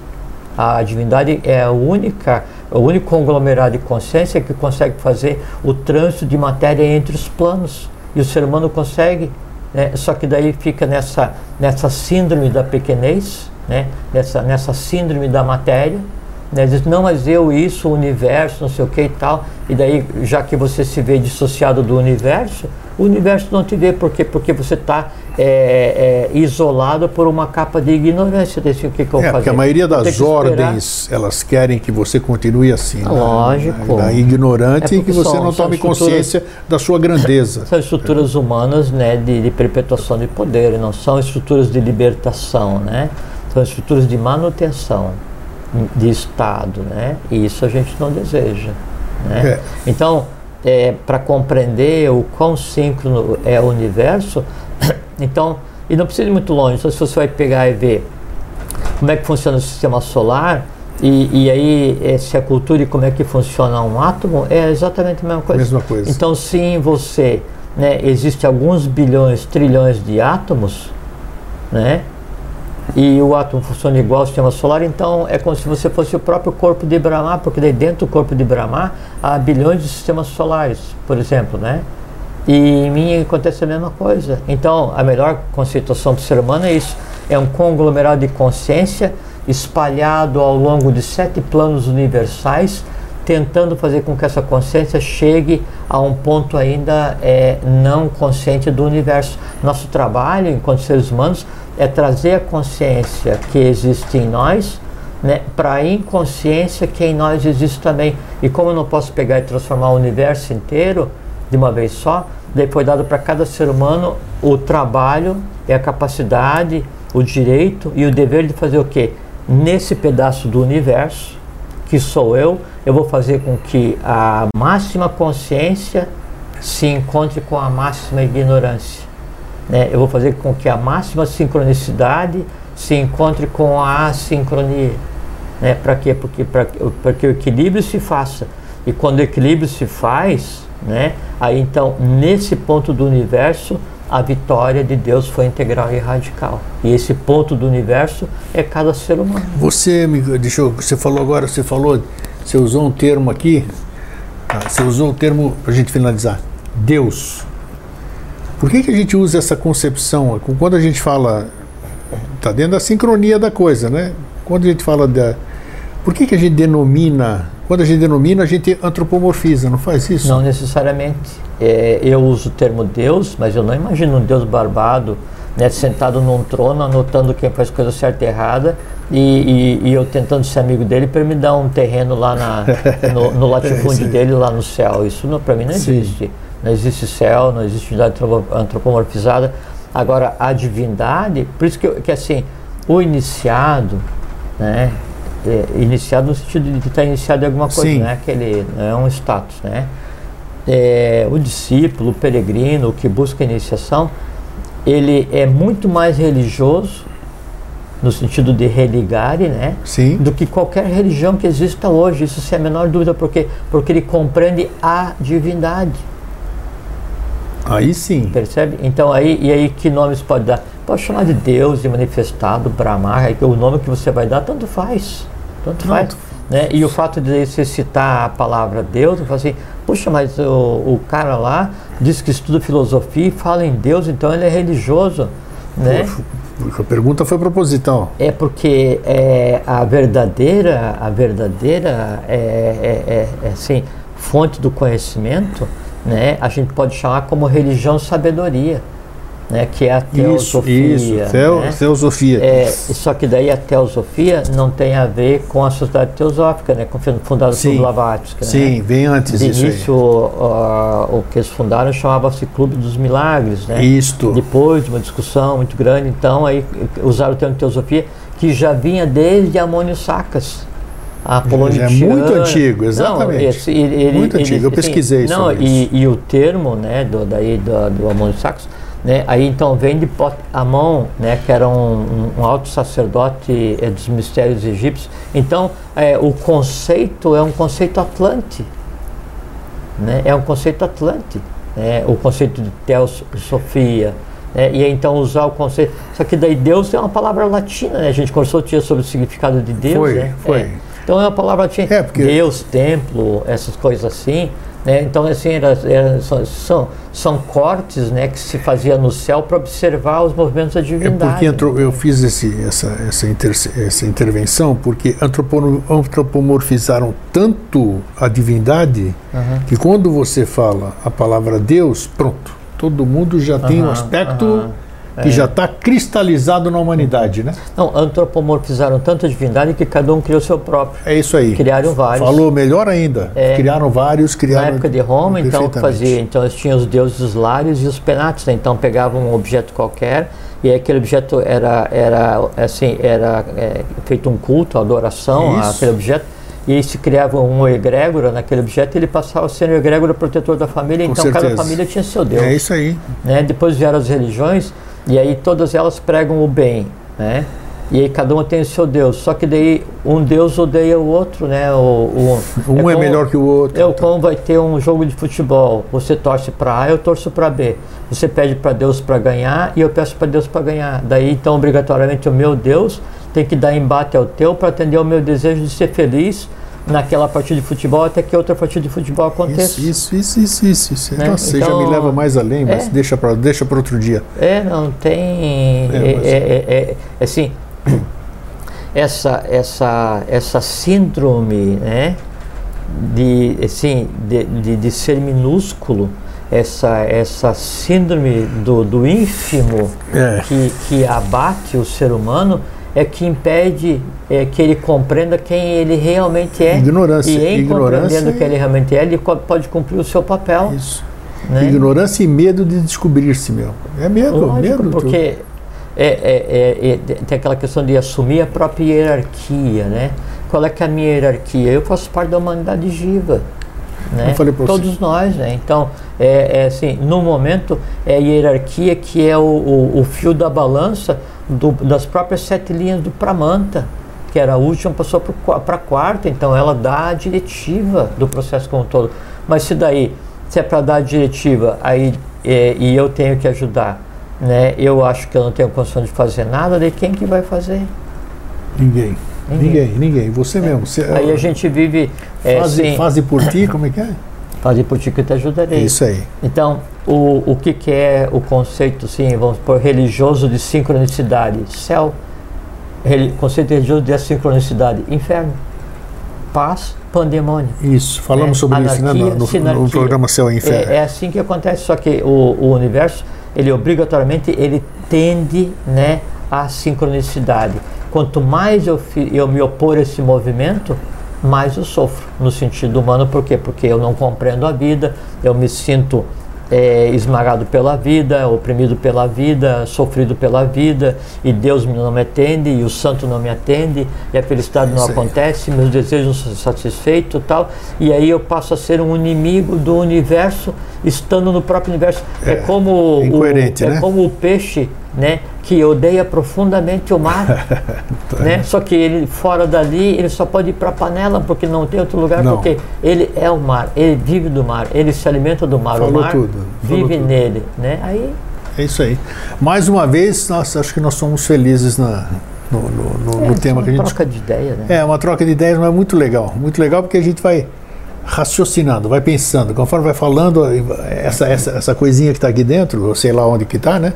A divindade é a única, o único conglomerado de consciência que consegue fazer o trânsito de matéria entre os planos. E o ser humano consegue né? Só que daí fica nessa, nessa síndrome da pequenez, né? nessa, nessa síndrome da matéria. Né? Diz, não, mas eu, isso, o universo, não sei o que e tal. E daí, já que você se vê dissociado do universo, o universo não te vê. Por quê? Porque você está é, é, isolado por uma capa de ignorância desse o que, que eu é, Porque a maioria das ordens, elas querem que você continue assim. Né? Lógico. Né? ignorante é e que você são, não tome consciência da sua grandeza. São estruturas humanas né, de, de perpetuação de poder, não são estruturas de libertação, né? São estruturas de manutenção de Estado, né? E isso a gente não deseja. Né? É. Então, é, para compreender o quão síncrono é o universo, então, e não precisa ir muito longe, então se você vai pegar e ver como é que funciona o sistema solar, e, e aí é, se a cultura e como é que funciona um átomo, é exatamente a mesma coisa. Mesma coisa. Então, se em você né, existe alguns bilhões, trilhões de átomos, né, e o átomo funciona igual ao sistema solar, então é como se você fosse o próprio corpo de Brahma, porque dentro do corpo de Brahma há bilhões de sistemas solares, por exemplo, né? E em mim acontece a mesma coisa. Então, a melhor conceituação do ser humano é isso: é um conglomerado de consciência espalhado ao longo de sete planos universais, tentando fazer com que essa consciência chegue a um ponto ainda é, não consciente do universo. Nosso trabalho, enquanto seres humanos, é trazer a consciência que existe em nós né, para a inconsciência que em nós existe também. E como eu não posso pegar e transformar o universo inteiro de uma vez só, daí foi dado para cada ser humano o trabalho e a capacidade, o direito e o dever de fazer o quê? Nesse pedaço do universo, que sou eu, eu vou fazer com que a máxima consciência se encontre com a máxima ignorância. Né? Eu vou fazer com que a máxima sincronicidade se encontre com a assincronia. Né? Para quê? Porque para que o equilíbrio se faça. E quando o equilíbrio se faz, né? aí então, nesse ponto do universo, a vitória de Deus foi integral e radical. E esse ponto do universo é cada ser humano. Você me deixa eu, você falou agora, você falou, você usou um termo aqui, tá? você usou o termo para a gente finalizar, Deus. Por que, que a gente usa essa concepção? Quando a gente fala. Está dentro da sincronia da coisa, né? Quando a gente fala da. Por que, que a gente denomina. Quando a gente denomina, a gente antropomorfiza, não faz isso? Não necessariamente. É, eu uso o termo Deus, mas eu não imagino um Deus barbado né, sentado num trono, anotando quem faz coisa certa e errada, e, e, e, eu tentando ser amigo dele para me dar um terreno lá na, no, no latifúndio dele, lá no céu. Isso para mim não existe. Sim não existe céu, não existe unidade antropomorfizada. Agora, a divindade, por isso que, que assim, o iniciado, né, é, iniciado no sentido de estar iniciado em alguma coisa, Sim. não é aquele, não é um status, né? É, o discípulo, o peregrino, o que busca a iniciação, ele é muito mais religioso no sentido de religare, né? Sim. Do que qualquer religião que exista hoje. Isso sem a menor dúvida, porque porque ele compreende a divindade. Aí sim. Percebe? Então aí, e aí que nomes pode dar? Pode chamar de Deus, de manifestado, Brahma, aí o nome que você vai dar, tanto faz. Tanto Pronto. faz. Né? E o fato de você citar a palavra Deus, eu falo assim, puxa, mas o, o cara lá diz que estuda filosofia e fala em Deus, então ele é religioso. Né? A pergunta foi proposital. É porque é, a verdadeira, a verdadeira é, é, é, é assim, fonte do conhecimento né, a gente pode chamar como religião sabedoria. né, que é a teosofia. Isso, isso teo, né? teosofia. É, só que daí a teosofia não tem a ver com a sociedade teosófica, né, fundada por Blavatsky. Né? Sim, bem antes De disso início, uh, o que eles fundaram chamava-se Clube dos Milagres. Né? Isto. Depois de uma discussão muito grande, então aí usaram o termo teosofia, que já vinha desde Amônio Sacas. A é muito antigo, exatamente. Não, esse, ele, muito ele, antigo, eu pesquisei assim, não, e, e, o termo né, do, daí, do, do Amônio Sacas né? Aí então vem de Amon, né, que era um, um alto sacerdote é, dos mistérios egípcios. Então é, o conceito é um conceito atlante, né? é um conceito atlante, né? o conceito de teosofia. Né? E então usar o conceito. Só que daí Deus é uma palavra latina, né? a gente conversou tinha sobre o significado de Deus. Foi, né? foi. É. Então é uma palavra latina. É, porque... Deus, templo, essas coisas assim. Né? Então, assim, era, era, são, são cortes né, que se fazia no céu para observar os movimentos da divindade. É porque entrou, eu fiz esse, essa, essa, inter, essa intervenção porque antropomorfizaram tanto a divindade uhum. que quando você fala a palavra Deus, pronto, todo mundo já uhum, tem um aspecto. Uhum que é. já está cristalizado na humanidade, né? Não, antropomorfizaram tanto a divindade que cada um criou seu próprio. É isso aí. Criaram vários. Falou melhor ainda. É. Criaram vários, criaram. Na época de Roma, então fazia, então eles tinham os deuses lários e os penates, né? então pegavam um objeto qualquer e aquele objeto era era assim era é, feito um culto, adoração isso. àquele objeto e aí se criava um egrégora naquele objeto, ele passava a ser o egrégora protetor da família, Com então certeza. cada família tinha seu Deus. É isso aí. Né? Depois vieram as religiões, e aí todas elas pregam o bem, né? E aí cada uma tem o seu Deus. Só que daí um Deus odeia o outro, né? O, o um é, como, é, melhor que o outro. É então. como vai ter um jogo de futebol. Você torce para A, eu torço para B. Você pede para Deus para ganhar e eu peço para Deus para ganhar. Daí então obrigatoriamente o meu Deus tem que dar embate ao teu para atender ao meu desejo de ser feliz naquela partida de futebol até que outra partida de futebol aconteça. Isso, isso, isso, isso. isso. Né? Nossa, então, já me leva mais além, mas é, deixa para deixa outro dia. É, não tem. É, é, é, é, é assim, essa, essa, essa síndrome né, de, assim, de, de, de ser minúsculo, essa, essa síndrome do, do ínfimo é. que, que abate o ser humano é que impede é, que ele compreenda quem ele realmente é. Ignorância. E em Ignorância compreendendo quem ele realmente é, ele pode cumprir o seu papel. Isso. Né? Ignorância e medo de descobrir-se, meu. É medo, Lógico, medo. Porque é, é, é, tem aquela questão de assumir a própria hierarquia, né? Qual é que é a minha hierarquia? Eu faço parte da humanidade viva. Né? Todos você. nós, né? Então, é, é, assim, no momento, é a hierarquia que é o, o, o fio da balança do, das próprias sete linhas do Pramanta, que era a última, passou para a quarta, então ela dá a diretiva do processo como um todo. Mas se daí, se é para dar a diretiva, aí é, e eu tenho que ajudar, né? Eu acho que eu não tenho condição de fazer nada, de quem que vai fazer? Ninguém. Ninguém, ninguém. ninguém. Você é. mesmo. Você, aí a gente vive. É, sem... faze por ti, como é que é? Faze por ti que eu te ajudarei. É isso aí. Então, o, o que, que é o conceito, sim, vamos por religioso de sincronicidade? Céu. Conceito religioso de sincronicidade. Inferno. Paz, pandemônio. Isso, falamos é, sobre anarquia, isso né, no, no, programa Céu e Inferno. É, é, assim que acontece, só que o, o universo, ele obrigatoriamente, ele tende né, à sincronicidade. Quanto mais eu, eu me opor a esse movimento, mais eu sofro no sentido humano. Por quê? Porque eu não compreendo a vida, eu me sinto é, esmagado pela vida, oprimido pela vida, sofrido pela vida, e Deus não me atende, e o santo não me atende, e a felicidade não acontece, meus desejos não são satisfeitos tal, e aí eu passo a ser um inimigo do universo, estando no próprio universo. É, é como, o, é né? como o peixe né, que odeia profundamente o mar, né? Só que ele fora dali ele só pode ir para a panela porque não tem outro lugar não. porque ele é o mar, ele vive do mar, ele se alimenta do mar, Falou o mar tudo. vive tudo. nele, né? Aí é isso aí. Mais uma vez, nós acho que nós somos felizes na, no, no, no, é, no tema que a gente. Uma troca de ideias, né? É, uma troca de ideias, mas é muito legal. Muito legal porque a gente vai raciocinando, vai pensando. Conforme vai falando, essa, essa, essa coisinha que está aqui dentro, ou sei lá onde que está, né?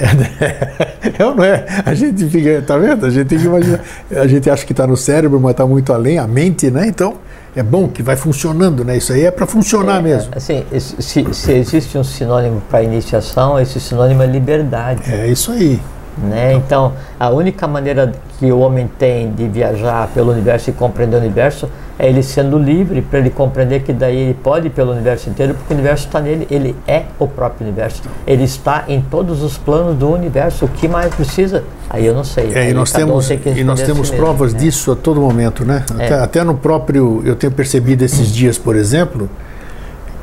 É, não é? A gente fica, tá vendo? A gente tem que imaginar. A gente acha que está no cérebro, mas está muito além, a mente, né? Então, é bom que vai funcionando, né? Isso aí é para funcionar É, mesmo. Assim, se, se existe um sinônimo para iniciação, esse sinônimo é liberdade. É isso aí. Né? Então, a única maneira que o homem tem de viajar pelo universo e compreender o universo é ele sendo livre, para ele compreender que daí ele pode ir pelo universo inteiro, porque o universo está nele, ele é o próprio universo. Ele está em todos os planos do universo. O que mais precisa? Aí eu não sei. É, e nós temos, tem e nós temos si mesmo, provas né? disso a todo momento, né? Até, É. até no próprio, eu tenho percebido esses dias, por exemplo,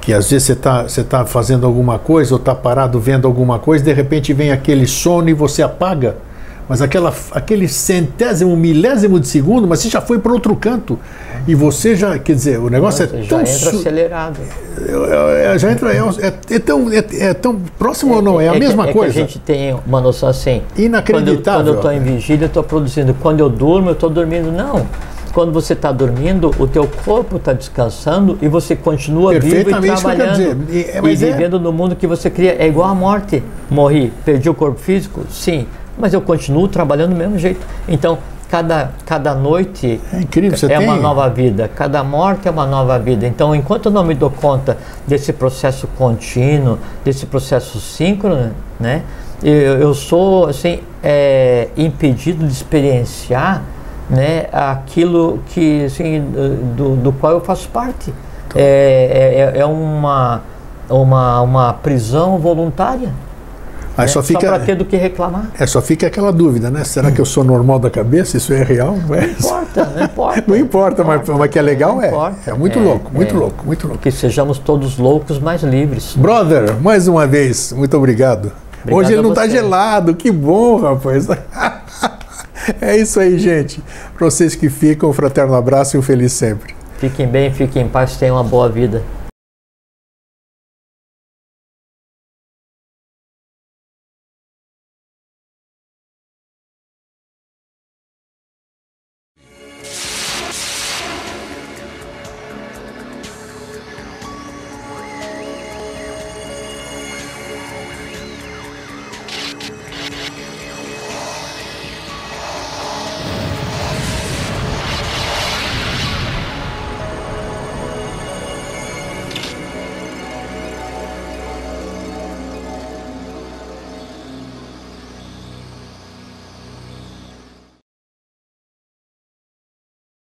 que às vezes você está você tá fazendo alguma coisa ou está parado vendo alguma coisa, de repente vem aquele sono e você apaga, mas aquela, aquele centésimo, milésimo de segundo, mas você já foi para outro canto e você já, quer dizer, o negócio Nossa, é já tão entra su- acelerado. é, é, já entra é, é- é tão é, é tão próximo ou não é a mesma é coisa. Que a gente tem uma noção assim. Inacreditável. Quando eu estou em vigília, eu estou produzindo. Quando eu durmo, eu estou dormindo. Não. Quando você está dormindo, o teu corpo está descansando e você continua vivo e isso que trabalhando. dizer. É, e é- vivendo no mundo que você cria. É igual a morte. Morri, perdi o corpo físico? Sim. Mas eu continuo trabalhando do mesmo jeito. Então, cada, cada noite É incrível, é tem uma nova vida. Cada morte é uma nova vida. Então, enquanto eu não me dou conta desse processo contínuo, desse processo síncrono, né, eu, eu sou assim é, impedido de experienciar, né, aquilo que assim do, do qual eu faço parte. É, é, é uma uma, uma prisão voluntária. Aí né? só fica para ter do que reclamar. É, só fica aquela dúvida, né? Será que eu sou normal da cabeça? Isso é real? Não, é? Não importa, não importa. Não importa, mas, mas que é legal Não é. importa. É muito É, louco, muito é. louco, muito louco. Que sejamos todos loucos, mas livres. Brother, mais uma vez, muito obrigado. Obrigado Hoje ele não está gelado, que bom, rapaz. é isso aí, gente. Para vocês que ficam, um fraterno abraço e um feliz sempre. Fiquem bem, fiquem em paz, tenham uma boa vida.